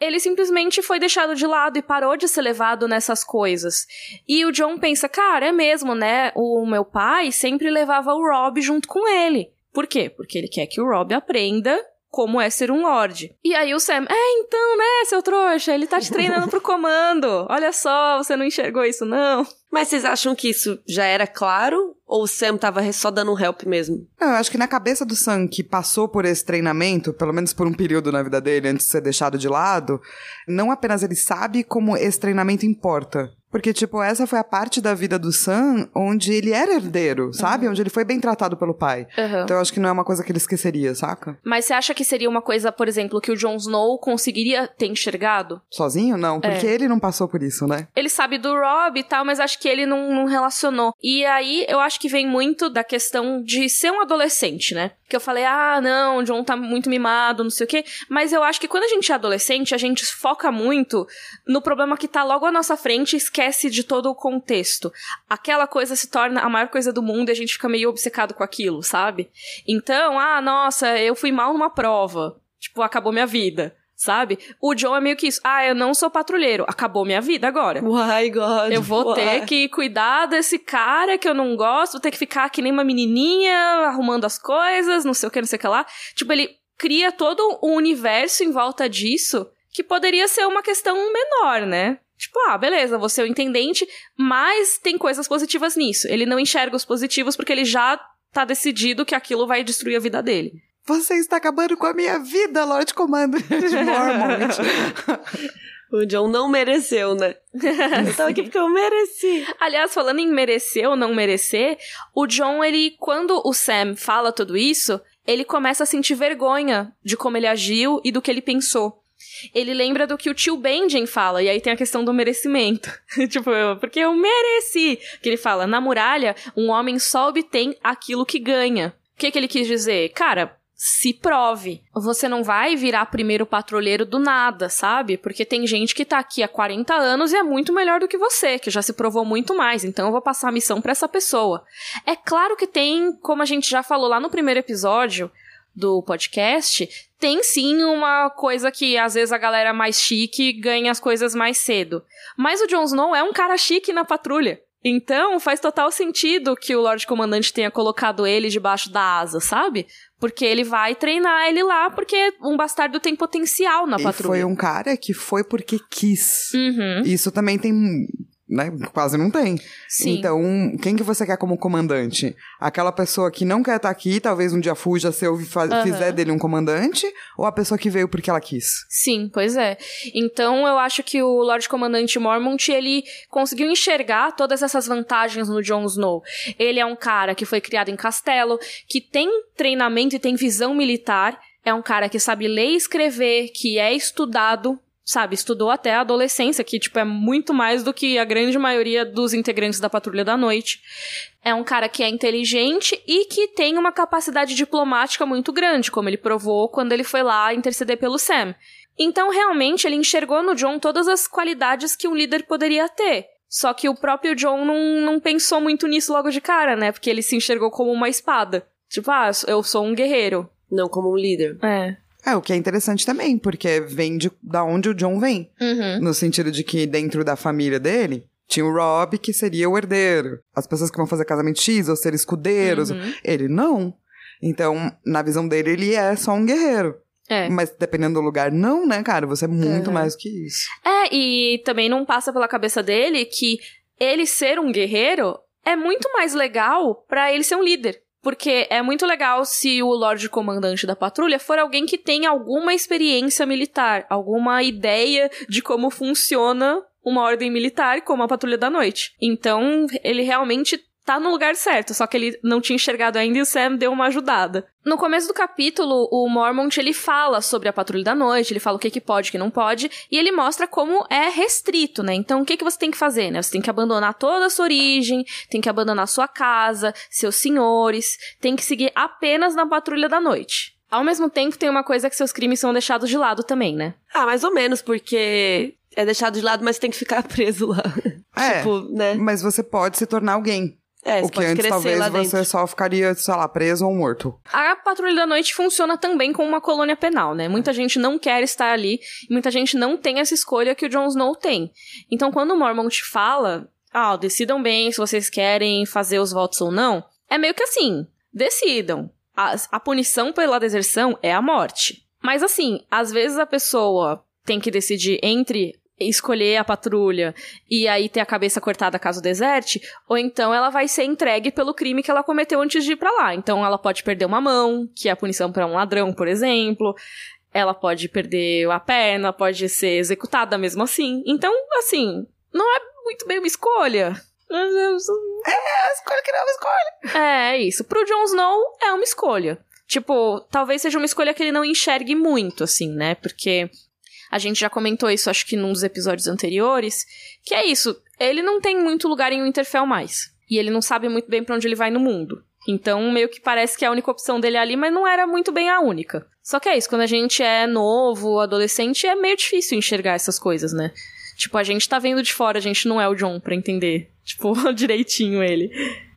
Speaker 1: ele simplesmente foi deixado de lado e parou de ser levado nessas coisas. E o John pensa, cara, é mesmo, né? O meu pai sempre levava o Rob junto com ele. Por quê? Porque ele quer que o Rob aprenda como é ser um Lorde. E aí o Sam, é, então, né, seu trouxa, ele tá te treinando pro comando. Olha só, você não enxergou isso, não.
Speaker 2: Mas vocês acham que isso já era claro? Ou o Sam tava só dando um help mesmo?
Speaker 3: eu acho que na cabeça do Sam, que passou por esse treinamento, pelo menos por um período na vida dele, antes de ser deixado de lado, não apenas ele sabe como esse treinamento importa. Porque, tipo, essa foi a parte da vida do Sam onde ele era herdeiro, sabe? Uhum. Onde ele foi bem tratado pelo pai. Uhum. Então eu acho que não é uma coisa que ele esqueceria, saca?
Speaker 1: Mas você acha que seria uma coisa, por exemplo, que o Jon Snow conseguiria ter enxergado?
Speaker 3: Sozinho? Não, porque é. ele não passou por isso, né?
Speaker 1: Ele sabe do Rob e tal, mas acho que ele não, não relacionou. E aí eu acho que vem muito da questão de ser um adolescente, né? Que eu falei, ah, não, o John tá muito mimado, não sei o quê. Mas eu acho que quando a gente é adolescente, a gente foca muito no problema que tá logo à nossa frente e esquece de todo o contexto. Aquela coisa se torna a maior coisa do mundo e a gente fica meio obcecado com aquilo, sabe? Então, ah, nossa, eu fui mal numa prova. Tipo, acabou minha vida sabe? O John é meio que isso. Ah, eu não sou patrulheiro. Acabou minha vida agora.
Speaker 2: Why, God?
Speaker 1: Eu vou
Speaker 2: why?
Speaker 1: ter que cuidar desse cara que eu não gosto, vou ter que ficar que nem uma menininha, arrumando as coisas, não sei o que, não sei o que lá. Tipo, ele cria todo um universo em volta disso que poderia ser uma questão menor, né? Tipo, ah, beleza, você é o intendente, mas tem coisas positivas nisso. Ele não enxerga os positivos porque ele já tá decidido que aquilo vai destruir a vida dele.
Speaker 3: Você está acabando com a minha vida, Lord Commander de Mormont.
Speaker 2: O John não mereceu, né? Eu tava aqui porque eu mereci.
Speaker 1: Aliás, falando em merecer ou não merecer, o John, ele, quando o Sam fala tudo isso, ele começa a sentir vergonha de como ele agiu e do que ele pensou. Ele lembra do que o tio Benjen fala, e aí tem a questão do merecimento. tipo, porque eu mereci. Que ele fala, na muralha, um homem só obtém aquilo que ganha. O que, que ele quis dizer? Cara, se prove. Você não vai virar primeiro patrulheiro do nada, sabe? Porque tem gente que tá aqui há 40 anos e é muito melhor do que você, que já se provou muito mais, então eu vou passar a missão para essa pessoa. É claro que tem, como a gente já falou lá no primeiro episódio do podcast, tem sim uma coisa que às vezes a galera mais chique ganha as coisas mais cedo. Mas o Jon Snow é um cara chique na patrulha. Então, faz total sentido que o Lorde Comandante tenha colocado ele debaixo da asa, sabe? Porque ele vai treinar ele lá, porque um bastardo tem potencial na
Speaker 3: e
Speaker 1: patrulha.
Speaker 3: foi um cara que foi porque quis.
Speaker 1: Uhum.
Speaker 3: Isso também tem né? Quase não tem.
Speaker 1: Sim.
Speaker 3: Então, quem que você quer como comandante? Aquela pessoa que não quer estar aqui, talvez um dia fuja se eu uhum. fizer dele um comandante, ou a pessoa que veio porque ela quis?
Speaker 1: Sim, pois é. Então, eu acho que o Lord Comandante Mormont, ele conseguiu enxergar todas essas vantagens no Jon Snow. Ele é um cara que foi criado em castelo, que tem treinamento e tem visão militar, é um cara que sabe ler e escrever, que é estudado sabe, estudou até a adolescência, que, tipo, é muito mais do que a grande maioria dos integrantes da Patrulha da Noite. É um cara que é inteligente e que tem uma capacidade diplomática muito grande, como ele provou quando ele foi lá interceder pelo Sam. Então, realmente, ele enxergou no John todas as qualidades que um líder poderia ter. Só que o próprio John não, não pensou muito nisso logo de cara, né? Porque ele se enxergou como uma espada. Tipo, ah, eu sou um guerreiro.
Speaker 2: Não como um líder.
Speaker 1: É.
Speaker 3: É, o que é interessante também, porque vem de da onde o John vem.
Speaker 1: Uhum.
Speaker 3: No sentido de que dentro da família dele, tinha o Rob, que seria o herdeiro. As pessoas que vão fazer casamento X ou ser escudeiros. Uhum. Ele não. Então, na visão dele, ele é só um guerreiro.
Speaker 1: É.
Speaker 3: Mas dependendo do lugar, não, né, cara? Você é muito uhum. mais que isso.
Speaker 1: É, e também não passa pela cabeça dele que ele ser um guerreiro é muito mais legal para ele ser um líder. Porque é muito legal se o Lorde Comandante da patrulha for alguém que tem alguma experiência militar, alguma ideia de como funciona uma ordem militar como a Patrulha da Noite. Então, ele realmente tá no lugar certo, só que ele não tinha enxergado ainda e o Sam deu uma ajudada. No começo do capítulo, o Mormont ele fala sobre a patrulha da noite, ele fala o que que pode, o que não pode, e ele mostra como é restrito, né? Então, o que que você tem que fazer, né? Você tem que abandonar toda a sua origem, tem que abandonar sua casa, seus senhores, tem que seguir apenas na patrulha da noite. Ao mesmo tempo, tem uma coisa que seus crimes são deixados de lado também, né?
Speaker 2: Ah, mais ou menos, porque é deixado de lado, mas tem que ficar preso lá.
Speaker 3: É, tipo, né? Mas você pode se tornar alguém.
Speaker 2: É,
Speaker 3: o que antes talvez você só ficaria, sei lá, preso ou morto.
Speaker 1: A Patrulha da Noite funciona também como uma colônia penal, né? Muita gente não quer estar ali, e muita gente não tem essa escolha que o Jon Snow tem. Então, quando o Mormont fala, ah, decidam bem se vocês querem fazer os votos ou não, é meio que assim, decidam. A, a punição pela deserção é a morte. Mas assim, às vezes a pessoa tem que decidir entre escolher a patrulha e aí ter a cabeça cortada caso deserte, ou então ela vai ser entregue pelo crime que ela cometeu antes de ir para lá. Então ela pode perder uma mão, que é a punição para um ladrão, por exemplo. Ela pode perder a perna, pode ser executada mesmo assim. Então, assim, não é muito bem uma escolha.
Speaker 3: É, a escolha que não é uma escolha.
Speaker 1: É, isso. Pro Jon Snow é uma escolha. Tipo, talvez seja uma escolha que ele não enxergue muito, assim, né? Porque a gente já comentou isso, acho que num dos episódios anteriores. Que é isso. Ele não tem muito lugar em Winterfell mais. E ele não sabe muito bem para onde ele vai no mundo. Então, meio que parece que a única opção dele ali, mas não era muito bem a única. Só que é isso, quando a gente é novo, adolescente, é meio difícil enxergar essas coisas, né? Tipo, a gente tá vendo de fora, a gente não é o John pra entender, tipo, direitinho ele.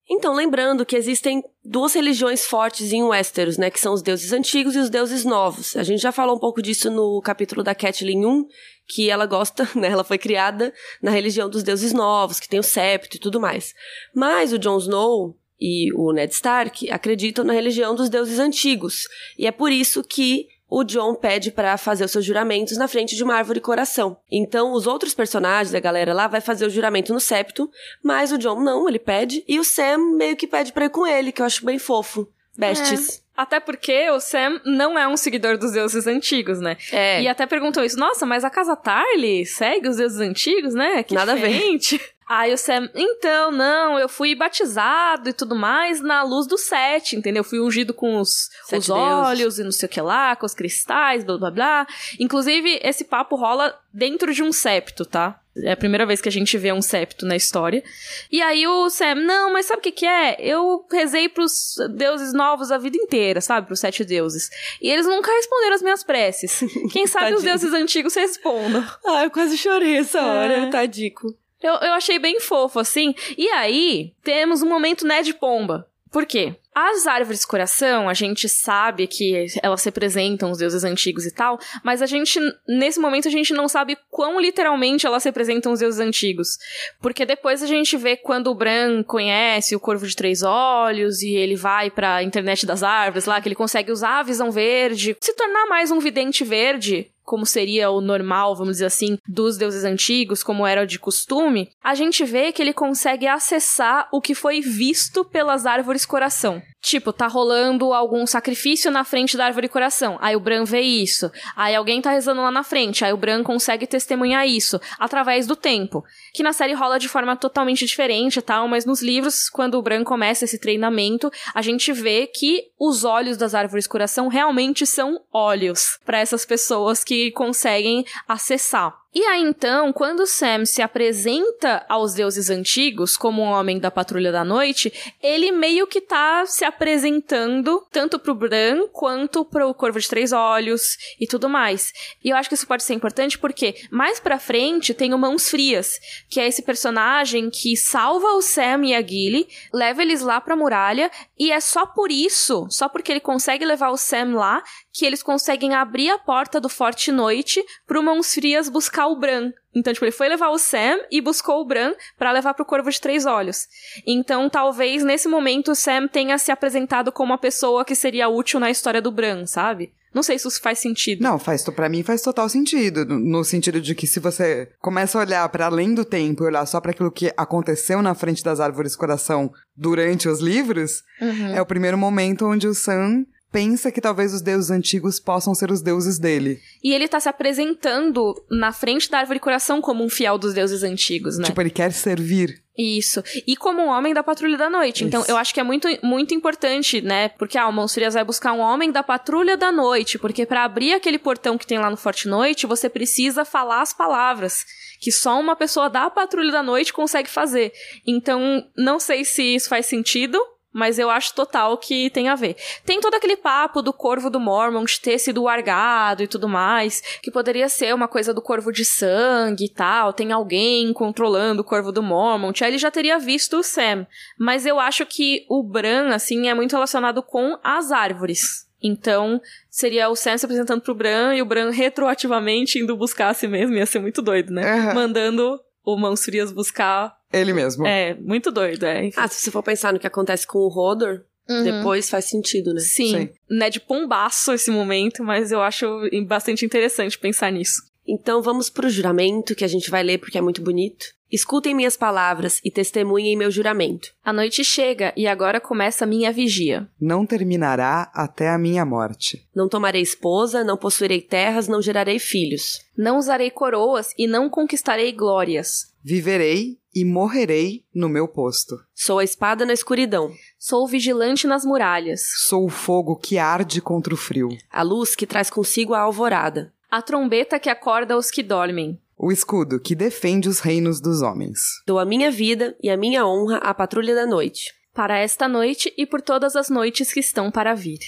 Speaker 2: Então, lembrando que existem duas religiões fortes em Westeros, né? Que são os deuses antigos e os deuses novos. A gente já falou um pouco disso no capítulo da Catelyn 1, que ela gosta, né? Ela foi criada na religião dos deuses novos, que tem o septo e tudo mais. Mas o Jon Snow e o Ned Stark acreditam na religião dos deuses antigos. E é por isso que o John pede para fazer os seus juramentos na frente de uma árvore coração. Então, os outros personagens, a galera lá, vai fazer o juramento no septo, mas o John não, ele pede, e o Sam meio que pede pra ir com ele, que eu acho bem fofo. Besties.
Speaker 1: É. Até porque o Sam não é um seguidor dos deuses antigos, né?
Speaker 2: É.
Speaker 1: E até perguntou isso, nossa, mas a casa Tarly segue os deuses antigos, né? Que
Speaker 2: Nada
Speaker 1: diferente. a ver. Aí o Sam, então, não, eu fui batizado e tudo mais na luz do sete, entendeu? Fui ungido com os, os olhos e não sei o que lá, com os cristais, blá blá blá. Inclusive, esse papo rola dentro de um septo, tá? É a primeira vez que a gente vê um septo na história. E aí o Sam, não, mas sabe o que que é? Eu rezei pros deuses novos a vida inteira, sabe? Pros sete deuses. E eles nunca responderam as minhas preces. Quem sabe os deuses antigos respondam.
Speaker 2: Ah, eu quase chorei essa hora, é. tadico.
Speaker 1: Eu, eu achei bem fofo, assim. E aí, temos um momento Ned Pomba. Por quê? As árvores coração, a gente sabe que elas representam os deuses antigos e tal, mas a gente, nesse momento, a gente não sabe quão literalmente elas representam os deuses antigos. Porque depois a gente vê quando o Bran conhece o Corvo de Três Olhos e ele vai pra internet das árvores lá, que ele consegue usar a visão verde, se tornar mais um vidente verde, como seria o normal, vamos dizer assim, dos deuses antigos, como era de costume, a gente vê que ele consegue acessar o que foi visto pelas árvores coração. Tipo, tá rolando algum sacrifício na frente da árvore coração. Aí o Bran vê isso. Aí alguém tá rezando lá na frente. Aí o Bran consegue testemunhar isso através do tempo. Que na série rola de forma totalmente diferente e tal, mas nos livros, quando o Bran começa esse treinamento, a gente vê que os olhos das árvores coração realmente são olhos para essas pessoas que conseguem acessar. E aí então, quando Sam se apresenta aos deuses antigos como um homem da patrulha da noite, ele meio que tá se apresentando tanto pro Bran quanto pro Corvo de Três Olhos e tudo mais. E eu acho que isso pode ser importante porque mais pra frente tem o Mãos Frias, que é esse personagem que salva o Sam e a Gilly, leva eles lá pra muralha e é só por isso, só porque ele consegue levar o Sam lá, que eles conseguem abrir a porta do Forte Noite pro Mãos Frias buscar o Bran. Então, tipo, ele foi levar o Sam e buscou o Bran para levar pro Corvo de Três Olhos. Então, talvez nesse momento o Sam tenha se apresentado como uma pessoa que seria útil na história do Bran, sabe? Não sei se isso faz sentido.
Speaker 3: Não, faz para mim faz total sentido, no sentido de que se você começa a olhar para além do tempo e olhar só para aquilo que aconteceu na frente das árvores coração durante os livros, uhum. é o primeiro momento onde o Sam pensa que talvez os deuses antigos possam ser os deuses dele.
Speaker 1: E ele tá se apresentando na frente da árvore coração como um fiel dos deuses antigos, né?
Speaker 3: Tipo, ele quer servir
Speaker 1: Isso. E como um homem da patrulha da noite. Então, Isso. Então, eu acho que é muito, muito importante, né? Porque ah, o Monsurias vai buscar um homem da patrulha da noite. Porque para abrir aquele portão que tem lá no Forte Noite, você precisa falar as palavras. Que só uma pessoa da patrulha da noite consegue fazer. Então, não sei se isso faz sentido, mas eu acho total que tem a ver. Tem todo aquele papo do corvo do Mormont ter sido largado e tudo mais, que poderia ser uma coisa do corvo de sangue e tal, tem alguém controlando o corvo do Mormont. Aí ele já teria visto o Sam. Mas eu acho que o Bran, assim, é muito relacionado com as árvores. Então, seria o Sam se apresentando pro Bran e o Bran retroativamente indo buscar a si mesmo. Ia ser muito doido, né? Uhum. Mandando o Mansurias buscar
Speaker 3: ele mesmo.
Speaker 1: É, muito doido, é.
Speaker 2: Enfim. Ah, se você for pensar no que acontece com o Rodor, uhum. depois faz sentido, né?
Speaker 1: Sim. Sim. Não é de pombaço esse momento, mas eu acho bastante interessante pensar nisso.
Speaker 2: Então vamos pro juramento que a gente vai ler porque é muito bonito. Escutem minhas palavras e testemunhem meu juramento.
Speaker 1: A noite chega e agora começa a minha vigia.
Speaker 3: Não terminará até a minha morte.
Speaker 2: Não tomarei esposa, não possuirei terras, não gerarei filhos.
Speaker 1: Não usarei coroas e não conquistarei glórias.
Speaker 3: Viverei e morrerei no meu posto.
Speaker 2: Sou a espada na escuridão.
Speaker 1: Sou o vigilante nas muralhas.
Speaker 3: Sou o fogo que arde contra o frio.
Speaker 2: A luz que traz consigo a alvorada.
Speaker 1: A trombeta que acorda os que dormem.
Speaker 3: O escudo que defende os reinos dos homens.
Speaker 2: Dou a minha vida e a minha honra à patrulha da noite.
Speaker 1: Para esta noite e por todas as noites que estão para vir.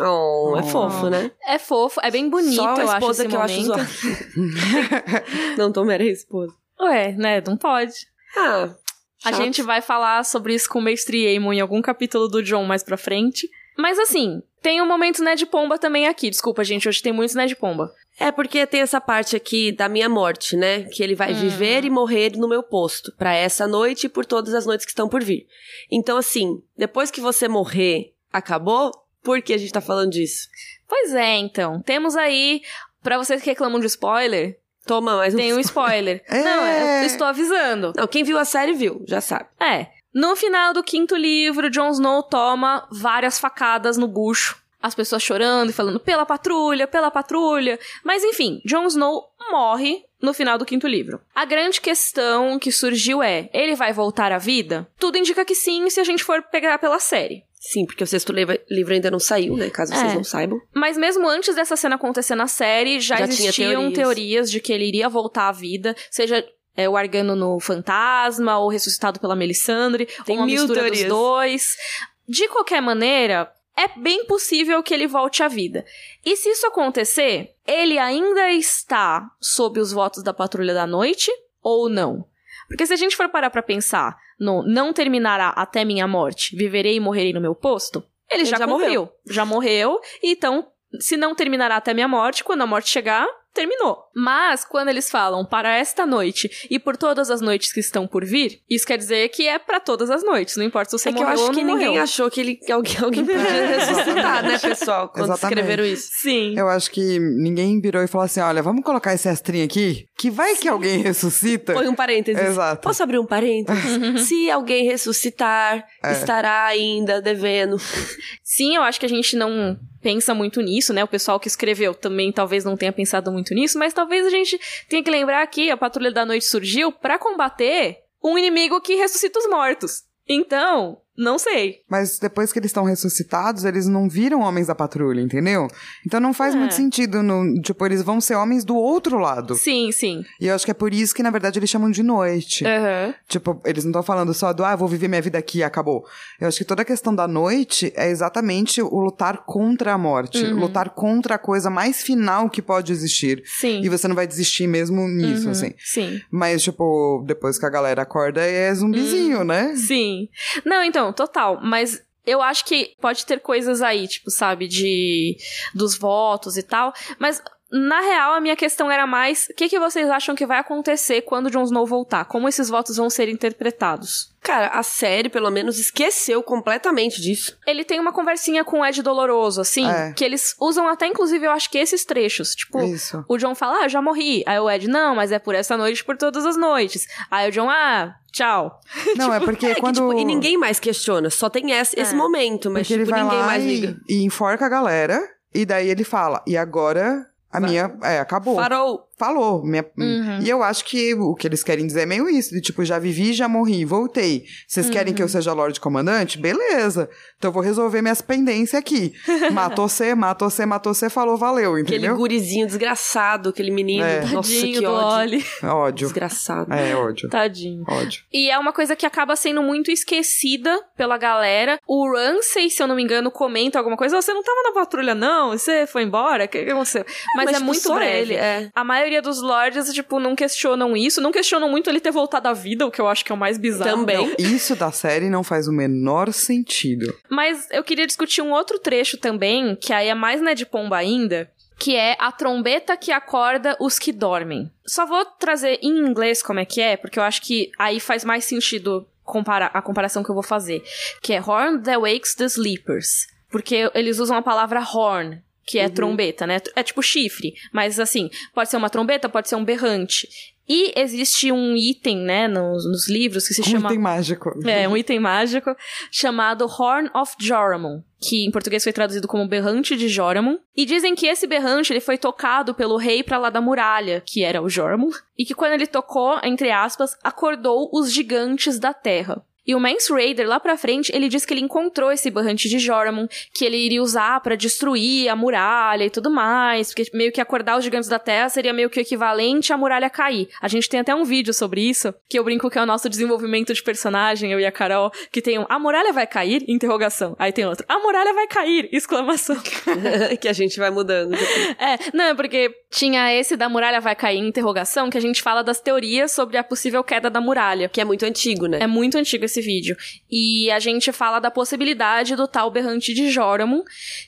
Speaker 2: Oh, oh, é fofo, né?
Speaker 1: É fofo, é bem bonito, Só a eu acho, esse que momento. eu acho
Speaker 2: Não tomarei esposa.
Speaker 1: Ué, né? Não pode.
Speaker 2: Ah.
Speaker 1: A gente vai falar sobre isso com o Mestre Aemon em algum capítulo do John mais pra frente. Mas assim, tem um momento Ned Pomba também aqui. Desculpa, gente, hoje tem muitos Ned Pomba.
Speaker 2: É porque tem essa parte aqui da minha morte, né? Que ele vai hum. viver e morrer no meu posto, para essa noite e por todas as noites que estão por vir. Então, assim, depois que você morrer, acabou? Por que a gente tá falando disso?
Speaker 1: Pois é, então. Temos aí, para vocês que reclamam de spoiler,
Speaker 2: Toma mais
Speaker 1: um Tem um spoiler. é. Não, eu estou avisando.
Speaker 2: Não, quem viu a série viu, já sabe.
Speaker 1: É. No final do quinto livro, Jon Snow toma várias facadas no bucho. As pessoas chorando e falando pela patrulha, pela patrulha. Mas enfim, Jon Snow morre no final do quinto livro. A grande questão que surgiu é: ele vai voltar à vida? Tudo indica que sim, se a gente for pegar pela série.
Speaker 2: Sim, porque o sexto livro ainda não saiu, né? Caso vocês é. não saibam.
Speaker 1: Mas mesmo antes dessa cena acontecer na série, já, já existiam teorias. teorias. de que ele iria voltar à vida, seja é, o Argano no fantasma, ou ressuscitado pela Melisandre, Tem ou uma mil mistura teorias. dos dois. De qualquer maneira, é bem possível que ele volte à vida. E se isso acontecer, ele ainda está sob os votos da Patrulha da Noite ou não? Porque se a gente for parar pra pensar no não terminará até minha morte, viverei e morrerei no meu posto, ele, ele já, já morreu. Já morreu, então, se não terminará até minha morte, quando a morte chegar, terminou. Mas, quando eles falam para esta noite e por todas as noites que estão por vir, isso quer dizer que é para todas as noites, não importa se você é morreu ou não
Speaker 2: morreu.
Speaker 1: eu acho
Speaker 2: que ninguém achou que ele, alguém, alguém podia ressuscitar, né, pessoal, quando Exatamente. escreveram isso.
Speaker 1: Sim.
Speaker 3: Eu acho que ninguém virou e falou assim, olha, vamos colocar esse astrinho aqui, que vai Sim. que alguém ressuscita.
Speaker 2: Põe um parênteses.
Speaker 3: Exato.
Speaker 2: Posso abrir um parênteses? se alguém ressuscitar, é. estará ainda devendo.
Speaker 1: Sim, eu acho que a gente não pensa muito nisso, né? O pessoal que escreveu também talvez não tenha pensado muito nisso, mas talvez a gente tenha que lembrar que a Patrulha da Noite surgiu para combater um inimigo que ressuscita os mortos. Então, não sei.
Speaker 3: Mas depois que eles estão ressuscitados, eles não viram homens da patrulha, entendeu? Então não faz é. muito sentido. No, tipo, eles vão ser homens do outro lado.
Speaker 1: Sim, sim.
Speaker 3: E eu acho que é por isso que, na verdade, eles chamam de noite.
Speaker 1: Uhum.
Speaker 3: Tipo, eles não estão falando só do, ah, vou viver minha vida aqui e acabou. Eu acho que toda a questão da noite é exatamente o lutar contra a morte. Uhum. Lutar contra a coisa mais final que pode existir.
Speaker 1: Sim.
Speaker 3: E você não vai desistir mesmo nisso,
Speaker 1: uhum.
Speaker 3: assim.
Speaker 1: Sim.
Speaker 3: Mas, tipo, depois que a galera acorda, é zumbizinho, uhum. né?
Speaker 1: Sim. Não, então, não, total. Mas eu acho que pode ter coisas aí, tipo, sabe, de dos votos e tal, mas na real, a minha questão era mais: o que, que vocês acham que vai acontecer quando Jon Snow voltar? Como esses votos vão ser interpretados?
Speaker 2: Cara, a série, pelo menos, esqueceu completamente disso.
Speaker 1: Ele tem uma conversinha com o Ed Doloroso, assim, é. que eles usam até, inclusive, eu acho que esses trechos. Tipo,
Speaker 3: Isso.
Speaker 1: o John fala, ah, eu já morri. Aí o Ed, não, mas é por essa noite por todas as noites. Aí o John, ah, tchau.
Speaker 3: Não, é tipo, é porque é quando... Que,
Speaker 2: tipo, e ninguém mais questiona, só tem esse, é. esse momento, mas, porque tipo, ninguém mais liga.
Speaker 3: E, e enforca a galera, e daí ele fala, e agora a minha. É, acabou.
Speaker 2: Farou.
Speaker 3: Falou. Minha... Uhum. E eu acho que o que eles querem dizer é meio isso: de tipo, já vivi, já morri, voltei. Vocês uhum. querem que eu uhum. seja Lorde Comandante? Beleza. Então eu vou resolver minhas pendências aqui. matou você, matou você, matou você, falou, valeu, entendeu?
Speaker 2: Aquele gurizinho desgraçado, aquele menino. É.
Speaker 1: Nossa, Tadinho que ódio.
Speaker 3: ódio.
Speaker 2: Desgraçado.
Speaker 3: É, ódio.
Speaker 1: Tadinho.
Speaker 3: Ódio.
Speaker 1: E é uma coisa que acaba sendo muito esquecida pela galera. O Ramsey, se eu não me engano, comenta alguma coisa. Você não tava na patrulha, não? Você foi embora? O que, que aconteceu? Mas, Mas é tipo, muito breve. Ele, é. A maioria dos lords, tipo, não questionam isso. Não questionam muito ele ter voltado à vida, o que eu acho que é o mais bizarro.
Speaker 2: Também.
Speaker 3: Não, isso da série não faz o menor sentido.
Speaker 1: Mas eu queria discutir um outro trecho também, que aí é mais né de pomba ainda, que é a trombeta que acorda os que dormem. Só vou trazer em inglês como é que é, porque eu acho que aí faz mais sentido comparar a comparação que eu vou fazer, que é horn that wakes the sleepers, porque eles usam a palavra horn, que é uhum. trombeta, né? É tipo chifre, mas assim, pode ser uma trombeta, pode ser um berrante. E existe um item, né, nos, nos livros que se
Speaker 3: um
Speaker 1: chama.
Speaker 3: Um item mágico.
Speaker 1: É, um item mágico chamado Horn of Joramun, que em português foi traduzido como Berrante de Joramun. E dizem que esse berrante ele foi tocado pelo rei para lá da muralha, que era o Joramun, e que quando ele tocou, entre aspas, acordou os gigantes da terra. E o Mance Raider, lá pra frente, ele diz que ele encontrou esse berrante de Joramon, que ele iria usar para destruir a muralha e tudo mais, porque meio que acordar os gigantes da Terra seria meio que o equivalente à muralha cair. A gente tem até um vídeo sobre isso, que eu brinco que é o nosso desenvolvimento de personagem, eu e a Carol, que tem um, a muralha vai cair? Interrogação. Aí tem outro, a muralha vai cair! Exclamação.
Speaker 2: que a gente vai mudando.
Speaker 1: É, não, é porque tinha esse da muralha vai cair, interrogação, que a gente fala das teorias sobre a possível queda da muralha.
Speaker 2: Que é muito antigo, né?
Speaker 1: É muito antigo esse vídeo. E a gente fala da possibilidade do tal berrante de Joramun,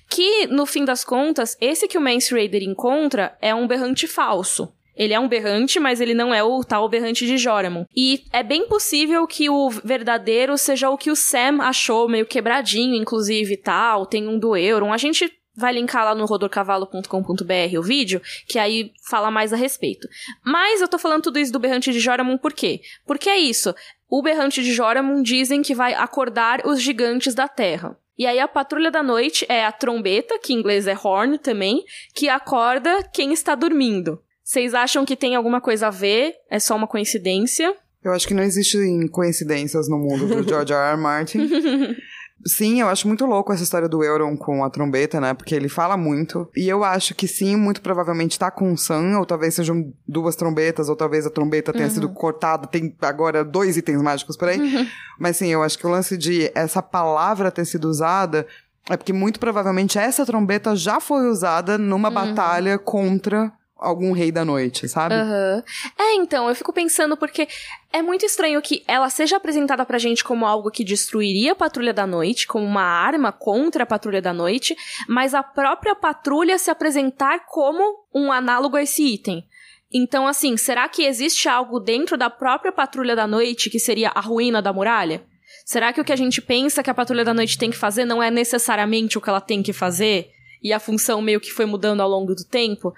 Speaker 1: que, no fim das contas, esse que o Mance Raider encontra é um berrante falso. Ele é um berrante, mas ele não é o tal berrante de Joramun. E é bem possível que o verdadeiro seja o que o Sam achou, meio quebradinho, inclusive, tal. Tem um do Euron. A gente vai linkar lá no rodorcavalo.com.br o vídeo, que aí fala mais a respeito. Mas eu tô falando tudo isso do berrante de Joramun por quê? Porque é isso. O berrante de Joramun dizem que vai acordar os gigantes da terra. E aí a patrulha da noite é a trombeta, que em inglês é horn também, que acorda quem está dormindo. Vocês acham que tem alguma coisa a ver? É só uma coincidência?
Speaker 3: Eu acho que não existem coincidências no mundo do George R. R. Martin. Sim, eu acho muito louco essa história do Euron com a trombeta, né? Porque ele fala muito. E eu acho que sim, muito provavelmente tá com o Sam, ou talvez sejam duas trombetas, ou talvez a trombeta tenha uhum. sido cortada. Tem agora dois itens mágicos por aí. Uhum. Mas sim, eu acho que o lance de essa palavra ter sido usada é porque muito provavelmente essa trombeta já foi usada numa uhum. batalha contra algum rei da noite, sabe?
Speaker 1: Uhum. É, então, eu fico pensando porque é muito estranho que ela seja apresentada pra gente como algo que destruiria a patrulha da noite, como uma arma contra a patrulha da noite, mas a própria patrulha se apresentar como um análogo a esse item. Então, assim, será que existe algo dentro da própria patrulha da noite que seria a ruína da muralha? Será que o que a gente pensa que a patrulha da noite tem que fazer não é necessariamente o que ela tem que fazer? E a função meio que foi mudando ao longo do tempo?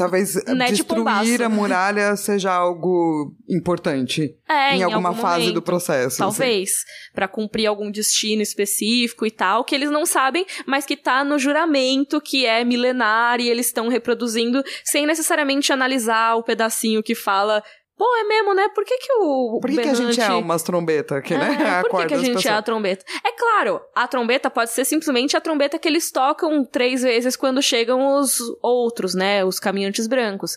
Speaker 3: Talvez destruir a muralha seja algo importante
Speaker 1: é,
Speaker 3: em, alguma fase momento, do processo. Assim.
Speaker 1: Talvez. Assim. para cumprir algum destino específico e tal, que eles não sabem, mas que tá no juramento, que é milenar, e eles estão reproduzindo sem necessariamente analisar o pedacinho que fala Pô, é mesmo, né? Por que que o
Speaker 3: Por que, que a gente é umas trombetas aqui, né?
Speaker 1: É, por que, que a gente é a trombeta? É claro, a trombeta pode ser simplesmente a trombeta que eles tocam três vezes quando chegam os outros, né? Os caminhantes brancos.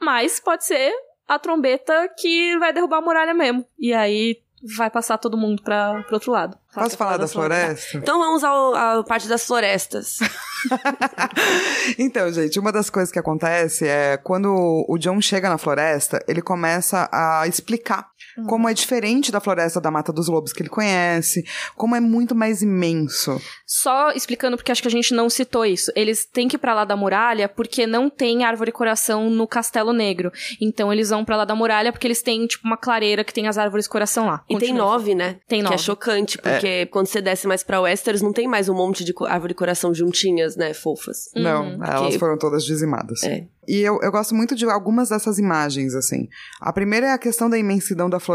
Speaker 1: Mas pode ser a trombeta que vai derrubar a muralha mesmo. E aí vai passar todo mundo para pro outro lado.
Speaker 3: Posso falar da floresta?
Speaker 2: Então vamos ao, à parte das florestas.
Speaker 3: então, gente, uma das coisas que acontece é quando o John chega na floresta, ele começa a explicar Uhum. Como é diferente da floresta da Mata dos Lobos que ele conhece, como é muito mais imenso.
Speaker 1: Só explicando, porque acho que a gente não citou isso. Eles têm que ir pra lá da muralha porque não tem árvore coração no Castelo Negro. Então eles vão pra lá da muralha porque eles têm, tipo, uma clareira que tem as árvores coração lá.
Speaker 2: E tem nove, né?
Speaker 1: Tem nove.
Speaker 2: Que é chocante, porque é. quando você desce mais pra Westeros, não tem mais um monte de árvore coração juntinhas, né? Fofas.
Speaker 3: Não, uhum. elas foram todas dizimadas.
Speaker 2: É.
Speaker 3: E eu, eu gosto muito de algumas dessas imagens, assim. A primeira é a questão da imensidão da floresta,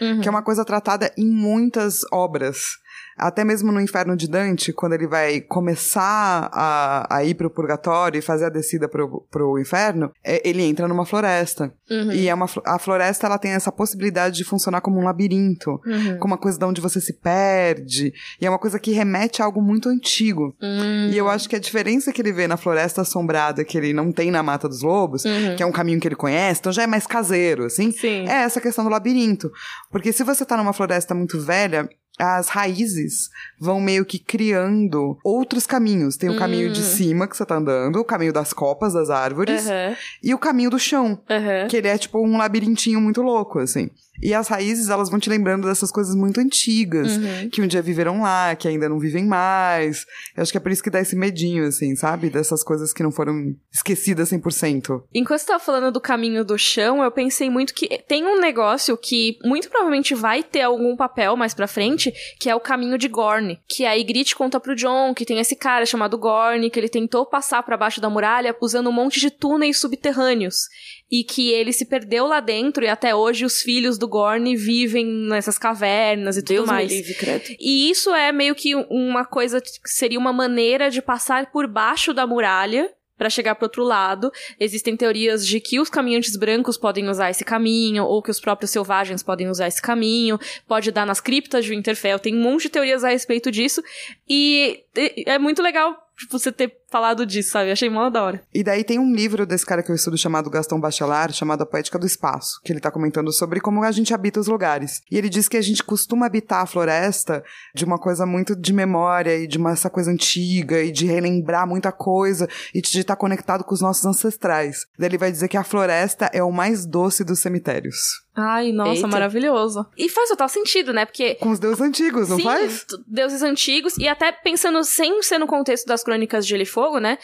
Speaker 3: uhum. que é uma coisa tratada em muitas obras. Até mesmo no Inferno de Dante, quando ele vai começar a, a ir pro purgatório e fazer a descida pro, pro inferno, é, ele entra numa floresta. Uhum. E é uma, a floresta, ela tem essa possibilidade de funcionar como um labirinto, uhum. como uma coisa de onde você se perde. E é uma coisa que remete a algo muito antigo. Uhum. E eu acho que a diferença que ele vê na floresta assombrada, que ele não tem na Mata dos Lobos, uhum. que é um caminho que ele conhece, então já é mais caseiro, assim, Sim. é essa questão do labirinto. Porque se você tá numa floresta muito velha, as raízes vão meio que criando outros caminhos. Tem o caminho de hum. cima que você tá andando, o caminho das copas das árvores uhum. e o caminho do chão, uhum. que ele é tipo um labirintinho muito louco, assim. E as raízes, elas vão te lembrando dessas coisas muito antigas, uhum. que um dia viveram lá, que ainda não vivem mais. Eu acho que é por isso que dá esse medinho, assim, sabe? Dessas coisas que não foram esquecidas 100%.
Speaker 1: Enquanto você tava falando do caminho do chão, eu pensei muito que tem um negócio que muito provavelmente vai ter algum papel mais pra frente, que é o caminho de Gorn. Que a Ygritte conta pro John que tem esse cara chamado Gorn, que ele tentou passar para baixo da muralha usando um monte de túneis subterrâneos e que ele se perdeu lá dentro e até hoje os filhos do Gorn vivem nessas cavernas e tudo
Speaker 2: Deus
Speaker 1: mais.
Speaker 2: Me livre, credo.
Speaker 1: E isso é meio que uma coisa que seria uma maneira de passar por baixo da muralha para chegar para outro lado. Existem teorias de que os caminhantes brancos podem usar esse caminho, ou que os próprios selvagens podem usar esse caminho, pode dar nas criptas de Winterfell, tem um monte de teorias a respeito disso, e é muito legal você ter falado disso, sabe? Achei mó da hora.
Speaker 3: E daí tem um livro desse cara que eu estudo chamado Gastão Bachelard, chamado A Poética do Espaço, que ele tá comentando sobre como a gente habita os lugares. E ele diz que a gente costuma habitar a floresta de uma coisa muito de memória e de uma essa coisa antiga e de relembrar muita coisa e de estar conectado com os nossos ancestrais. Daí ele vai dizer que a floresta é o mais doce dos cemitérios.
Speaker 1: Ai, nossa, Eita. maravilhoso. E faz total sentido, né? Porque.
Speaker 3: Com os deuses antigos, não
Speaker 1: sim,
Speaker 3: faz?
Speaker 1: Deuses antigos, e até pensando sem ser no contexto das crônicas de Gelo e Fogo, né?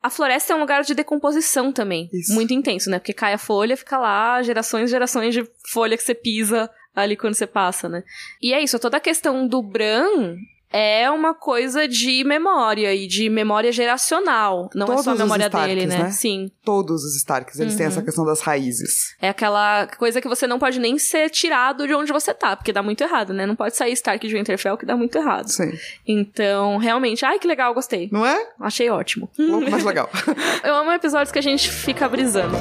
Speaker 1: A floresta é um lugar de decomposição também. Isso. Muito intenso, né? Porque cai a folha, fica lá gerações e gerações de folha que você pisa ali quando você passa, né? E é isso, toda a questão do Bran é uma coisa de memória e de memória geracional. Não Todos é só a memória Starks, dele, né? né? Sim.
Speaker 3: Todos os Starks, eles uhum. têm essa uhum. questão das raízes.
Speaker 1: É aquela coisa que você não pode nem ser tirado de onde você tá, porque dá muito errado, né? Não pode sair Stark de Winterfell que dá muito errado.
Speaker 3: Sim.
Speaker 1: Então, realmente, ai que legal, gostei.
Speaker 3: Não é?
Speaker 1: Achei ótimo.
Speaker 3: Louco, mas legal.
Speaker 1: Eu amo episódios que a gente fica brisando.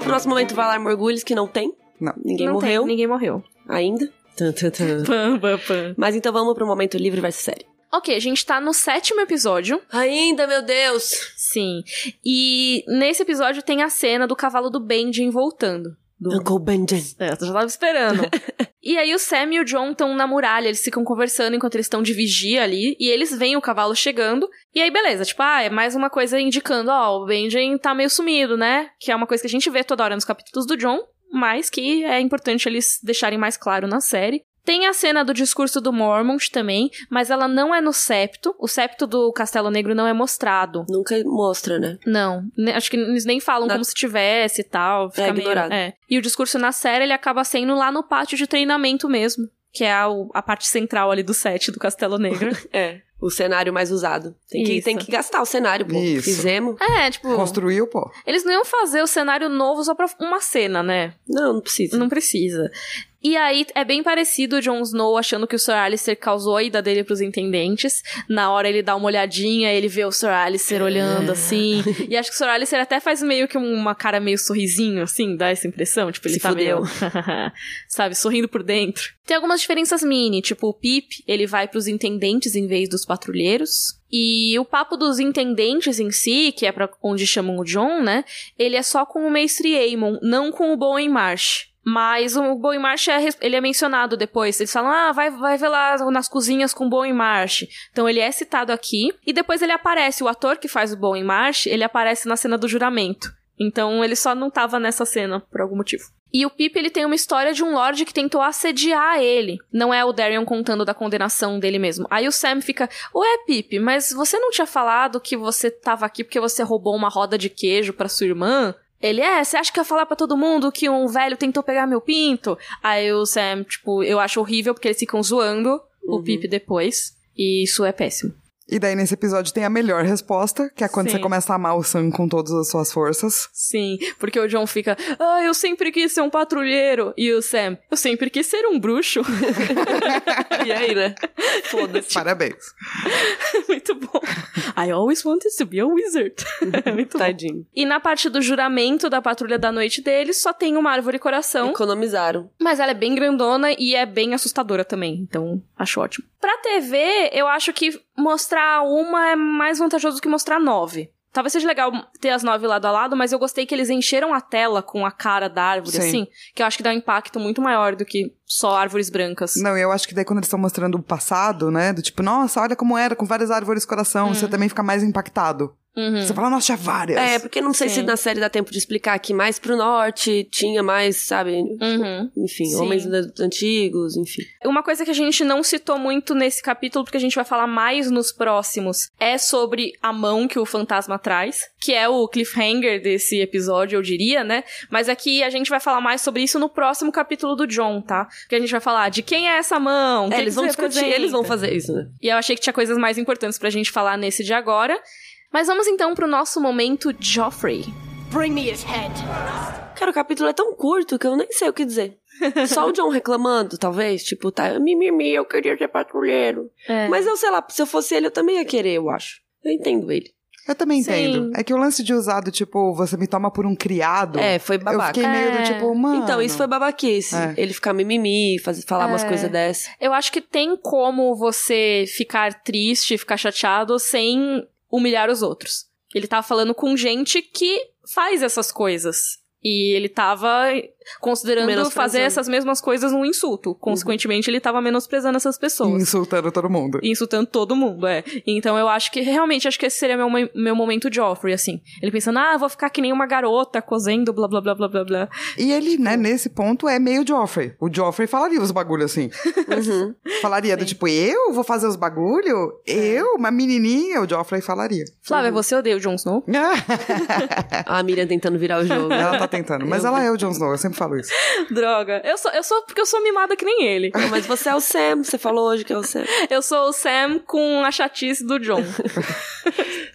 Speaker 2: Pro nosso momento Valar Morgulhos, que não tem.
Speaker 3: Não.
Speaker 2: Ninguém
Speaker 1: não
Speaker 2: morreu.
Speaker 1: Tem, ninguém morreu.
Speaker 2: Ainda.
Speaker 1: Pam, pam, pam.
Speaker 2: Mas então vamos pro momento livre versus série.
Speaker 1: Ok, a gente tá no sétimo episódio.
Speaker 2: Ainda, meu Deus!
Speaker 1: Sim. E nesse episódio tem a cena do cavalo do Benjen voltando. Do...
Speaker 2: Uncle Benjen.
Speaker 1: É, eu já tava esperando. e aí o Sam e o John estão na muralha, eles ficam conversando enquanto eles estão de vigia ali, e eles veem o cavalo chegando, e aí beleza, tipo, ah, é mais uma coisa indicando, ó, o Benjen tá meio sumido, né? Que é uma coisa que a gente vê toda hora nos capítulos do John, mas que é importante eles deixarem mais claro na série. Tem a cena do discurso do Mormont também, mas ela não é no septo. O septo do Castelo Negro não é mostrado.
Speaker 2: Nunca mostra, né?
Speaker 1: Não. Acho que eles nem falam na... como se tivesse e tal. Fica
Speaker 2: é ignorado.
Speaker 1: Meio, é. E o discurso na série, ele acaba sendo lá no pátio de treinamento mesmo. Que é a, a parte central ali do set do Castelo Negro.
Speaker 2: é o cenário mais usado. Tem que, tem que gastar o cenário, pô.
Speaker 3: Isso.
Speaker 2: Fizemos.
Speaker 1: É, tipo.
Speaker 3: Construiu, pô.
Speaker 1: Eles não iam fazer o cenário novo só pra uma cena, né?
Speaker 2: Não, não precisa.
Speaker 1: Não precisa. E aí é bem parecido o Jon Snow achando que o Sir Alistair causou a ida dele pros intendentes. Na hora ele dá uma olhadinha, ele vê o Sir Alistair olhando é. assim. e acho que o Sir Alistair até faz meio que uma cara meio sorrisinho, assim, dá essa impressão. Tipo, ele
Speaker 2: Se
Speaker 1: tá
Speaker 2: fudeu.
Speaker 1: meio. sabe, sorrindo por dentro. Tem algumas diferenças mini, tipo o Pip, ele vai pros intendentes em vez dos patrulheiros. E o papo dos intendentes em si, que é para onde chamam o John, né? Ele é só com o Mestre Aemon, não com o Bowen Marsh. Mas o Bowen Marsh é, ele é mencionado depois. Eles falam, ah, vai, vai ver lá nas cozinhas com o Bowen Marsh. Então ele é citado aqui. E depois ele aparece, o ator que faz o Bowen Marsh, ele aparece na cena do juramento. Então ele só não tava nessa cena, por algum motivo. E o Pip, ele tem uma história de um lord que tentou assediar ele. Não é o Darion contando da condenação dele mesmo. Aí o Sam fica, ué, Pip, mas você não tinha falado que você tava aqui porque você roubou uma roda de queijo para sua irmã? Ele é, você acha que ia falar para todo mundo que um velho tentou pegar meu pinto? Aí o Sam, tipo, eu acho horrível porque eles ficam zoando uhum. o Pip depois. E isso é péssimo.
Speaker 3: E daí nesse episódio tem a melhor resposta, que é quando Sim. você começa a amar o Sam com todas as suas forças.
Speaker 1: Sim, porque o John fica, ah, eu sempre quis ser um patrulheiro. E o Sam, eu sempre quis ser um bruxo.
Speaker 2: e aí, né?
Speaker 3: Foda-se. Parabéns.
Speaker 1: Muito bom. I always wanted to be a wizard. Muito Tadinho. Bom. E na parte do juramento da patrulha da noite deles, só tem uma árvore coração.
Speaker 2: Economizaram.
Speaker 1: Mas ela é bem grandona e é bem assustadora também. Então, acho ótimo. Pra TV, eu acho que mostrar uma é mais vantajoso do que mostrar nove. Talvez seja legal ter as nove lado a lado, mas eu gostei que eles encheram a tela com a cara da árvore, Sim. assim, que eu acho que dá um impacto muito maior do que só árvores brancas.
Speaker 3: Não, eu acho que daí quando eles estão mostrando o passado, né, do tipo, nossa, olha como era, com várias árvores coração, hum. você também fica mais impactado. Uhum. Você fala, nossa, tinha várias.
Speaker 2: É, porque não sei Sim. se na série dá tempo de explicar que mais pro norte tinha mais, sabe? Uhum. Enfim, Sim. homens antigos, enfim.
Speaker 1: Uma coisa que a gente não citou muito nesse capítulo, porque a gente vai falar mais nos próximos, é sobre a mão que o fantasma traz, que é o cliffhanger desse episódio, eu diria, né? Mas aqui a gente vai falar mais sobre isso no próximo capítulo do John, tá? Que a gente vai falar de quem é essa mão, é,
Speaker 2: eles vão discutir, eles vão fazer isso, né?
Speaker 1: E eu achei que tinha coisas mais importantes pra gente falar nesse de agora. Mas vamos então pro nosso momento Joffrey. Bring me his
Speaker 2: head. Cara, o capítulo é tão curto que eu nem sei o que dizer. Só o John reclamando, talvez. Tipo, tá, mimimi, eu queria ser patrulheiro. É. Mas eu, sei lá, se eu fosse ele, eu também ia querer, eu acho. Eu entendo ele.
Speaker 3: Eu também Sim. entendo. É que o lance de usado, tipo, você me toma por um criado.
Speaker 2: É, foi babaca.
Speaker 3: Eu fiquei meio é. do tipo, mano.
Speaker 2: Então, isso foi babaquice. É. Ele ficar mimimi, fazer, falar é. umas coisas dessas.
Speaker 1: Eu acho que tem como você ficar triste, ficar chateado sem humilhar os outros. Ele tava falando com gente que faz essas coisas. E ele tava considerando fazer essas mesmas coisas um insulto. Consequentemente, uhum. ele tava menosprezando essas pessoas.
Speaker 3: Insultando todo mundo.
Speaker 1: Insultando todo mundo, é. Então eu acho que, realmente, acho que esse seria meu, meu momento Joffrey, assim. Ele pensando, ah, vou ficar que nem uma garota, cozendo, blá, blá, blá, blá, blá, blá.
Speaker 3: E ele, né, nesse ponto, é meio Joffrey. O Joffrey falaria os bagulhos assim. Uhum. falaria Sim. do tipo, eu vou fazer os bagulho? É. Eu, uma menininha? O Joffrey falaria.
Speaker 1: Flávia, uhum. você odeia o Jon Snow?
Speaker 2: a Miriam tentando virar o jogo.
Speaker 3: Ela tá tentando, mas eu... ela é o Jon Snow, eu sempre falo isso.
Speaker 1: Droga. Eu sou, eu sou porque eu sou mimada que nem ele.
Speaker 2: Mas você é o Sam, você falou hoje que é o Sam.
Speaker 1: Eu sou o Sam com a chatice do John.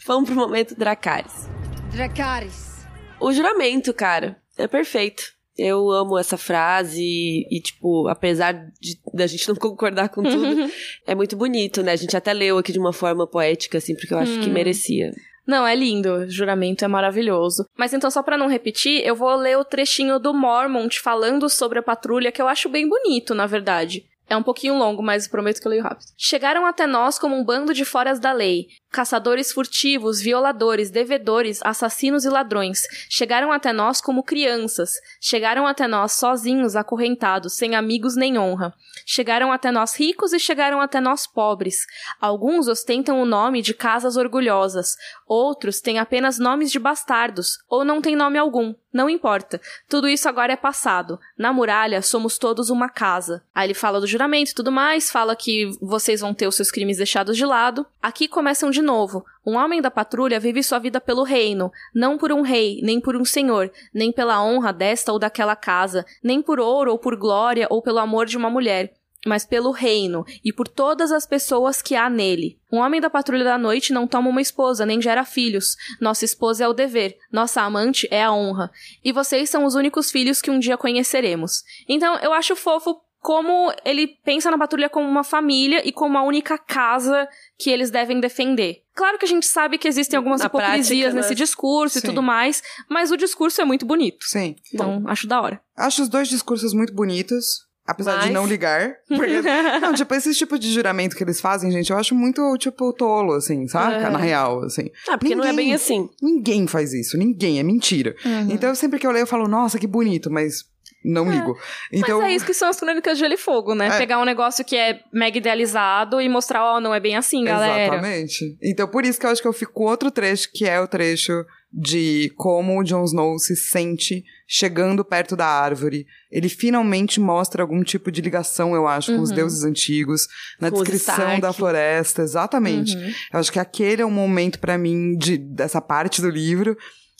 Speaker 2: Vamos pro momento Dracarys. Dracarys. O juramento, cara, é perfeito. Eu amo essa frase e, tipo, apesar de da gente não concordar com tudo, é muito bonito, né? A gente até leu aqui de uma forma poética, assim, porque eu acho hum. que merecia.
Speaker 1: Não, é lindo. Juramento é maravilhoso. Mas então, só para não repetir, eu vou ler o trechinho do Mormont falando sobre a patrulha, que eu acho bem bonito, na verdade. É um pouquinho longo, mas prometo que eu leio rápido. Chegaram até nós como um bando de foras da lei, caçadores furtivos, violadores, devedores, assassinos e ladrões. Chegaram até nós como crianças. Chegaram até nós sozinhos, acorrentados, sem amigos nem honra. Chegaram até nós ricos e chegaram até nós pobres. Alguns ostentam o nome de casas orgulhosas, outros têm apenas nomes de bastardos, ou não têm nome algum. Não importa. Tudo isso agora é passado. Na muralha, somos todos uma casa. Aí ele fala do juramento e tudo mais, fala que vocês vão ter os seus crimes deixados de lado. Aqui começam de novo. Um homem da patrulha vive sua vida pelo reino, não por um rei, nem por um senhor, nem pela honra desta ou daquela casa, nem por ouro ou por glória ou pelo amor de uma mulher mas pelo reino e por todas as pessoas que há nele. Um homem da patrulha da noite não toma uma esposa, nem gera filhos. Nossa esposa é o dever, nossa amante é a honra. E vocês são os únicos filhos que um dia conheceremos. Então, eu acho fofo como ele pensa na patrulha como uma família e como a única casa que eles devem defender. Claro que a gente sabe que existem algumas na hipocrisias prática, nesse né? discurso Sim. e tudo mais, mas o discurso é muito bonito.
Speaker 3: Sim.
Speaker 1: Então, Bom, acho da hora.
Speaker 3: Acho os dois discursos muito bonitos. Apesar Mas... de não ligar. Porque, não, tipo, esse tipo de juramento que eles fazem, gente, eu acho muito, tipo, tolo, assim, saca? É. Na real, assim.
Speaker 2: Ah, porque ninguém, não é bem assim.
Speaker 3: Ninguém faz isso, ninguém, é mentira. Uhum. Então, sempre que eu leio, eu falo, nossa, que bonito, mas não é. ligo. Então...
Speaker 1: Mas é isso que são as crônicas de Gelo e Fogo, né? É. Pegar um negócio que é mega idealizado e mostrar, ó, oh, não é bem assim, galera.
Speaker 3: Exatamente. Então, por isso que eu acho que eu fico com outro trecho, que é o trecho de como o Jon Snow se sente chegando perto da árvore. Ele finalmente mostra algum tipo de ligação, eu acho, uhum. com os uhum. deuses antigos, na com descrição da floresta, exatamente. Uhum. Eu acho que aquele é um momento para mim de dessa parte do livro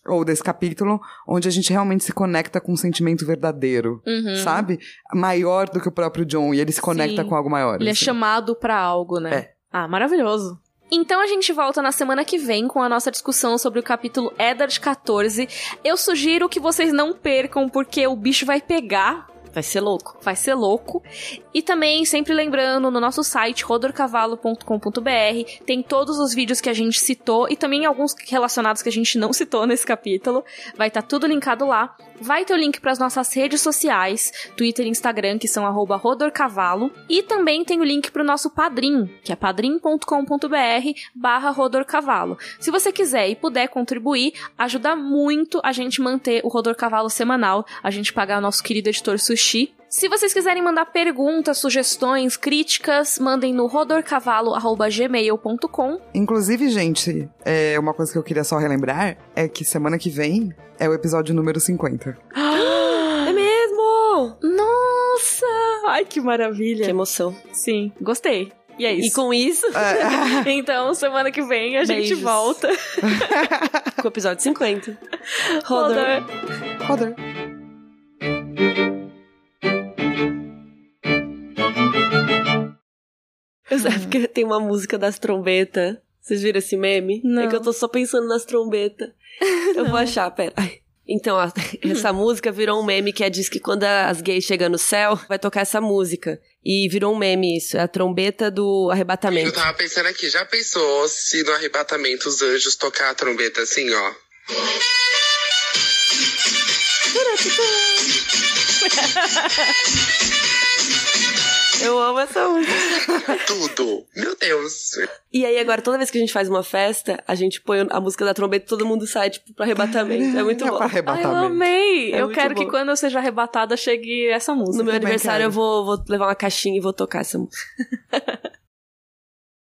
Speaker 3: ou desse capítulo, onde a gente realmente se conecta com um sentimento verdadeiro, uhum. sabe? Maior do que o próprio John, e ele se conecta Sim. com algo maior.
Speaker 1: Ele é assim. é chamado para algo, né? É. Ah, maravilhoso. Então a gente volta na semana que vem com a nossa discussão sobre o capítulo Eddard 14. Eu sugiro que vocês não percam, porque o bicho vai pegar
Speaker 2: Vai ser louco.
Speaker 1: Vai ser louco. E também, sempre lembrando, no nosso site, rodorcavalo.com.br, tem todos os vídeos que a gente citou e também alguns relacionados que a gente não citou nesse capítulo. Vai estar tá tudo linkado lá. Vai ter o link para as nossas redes sociais, Twitter e Instagram, que são rodorcavalo. E também tem o link para o nosso padrim, que é padrim.com.br barra rodorcavalo. Se você quiser e puder contribuir, ajuda muito a gente manter o Rodor Cavalo semanal, a gente pagar o nosso querido editor Sushi Sushi. Se vocês quiserem mandar perguntas, sugestões, críticas, mandem no rodorcavalo.gmail.com.
Speaker 3: Inclusive, gente, é, uma coisa que eu queria só relembrar é que semana que vem é o episódio número 50.
Speaker 2: é mesmo!
Speaker 1: Nossa! Ai, que maravilha!
Speaker 2: Que emoção.
Speaker 1: Sim, gostei. E é isso.
Speaker 2: E com isso.
Speaker 1: É. então, semana que vem a Beijos. gente volta.
Speaker 2: com o episódio 50.
Speaker 1: Rodor.
Speaker 3: Rodor.
Speaker 2: É porque tem uma música das trombetas. Vocês viram esse meme?
Speaker 1: Não.
Speaker 2: É que eu tô só pensando nas trombetas. Eu vou achar, pera. Então, ó, essa música virou um meme que é diz que quando as gays chegam no céu, vai tocar essa música. E virou um meme isso, é a trombeta do arrebatamento.
Speaker 4: Eu tava pensando aqui, já pensou se no arrebatamento os anjos tocar a trombeta assim, ó?
Speaker 2: Eu amo essa música.
Speaker 4: Tudo. Meu Deus.
Speaker 2: E aí, agora, toda vez que a gente faz uma festa, a gente põe a música da trombeta e todo mundo sai, tipo, pro arrebatamento. É muito é bom.
Speaker 3: Pra arrebatamento.
Speaker 1: Ai, eu amei. É eu quero bom. que quando eu seja arrebatada, chegue essa música.
Speaker 2: No meu aniversário, quero. eu vou, vou levar uma caixinha e vou tocar essa música.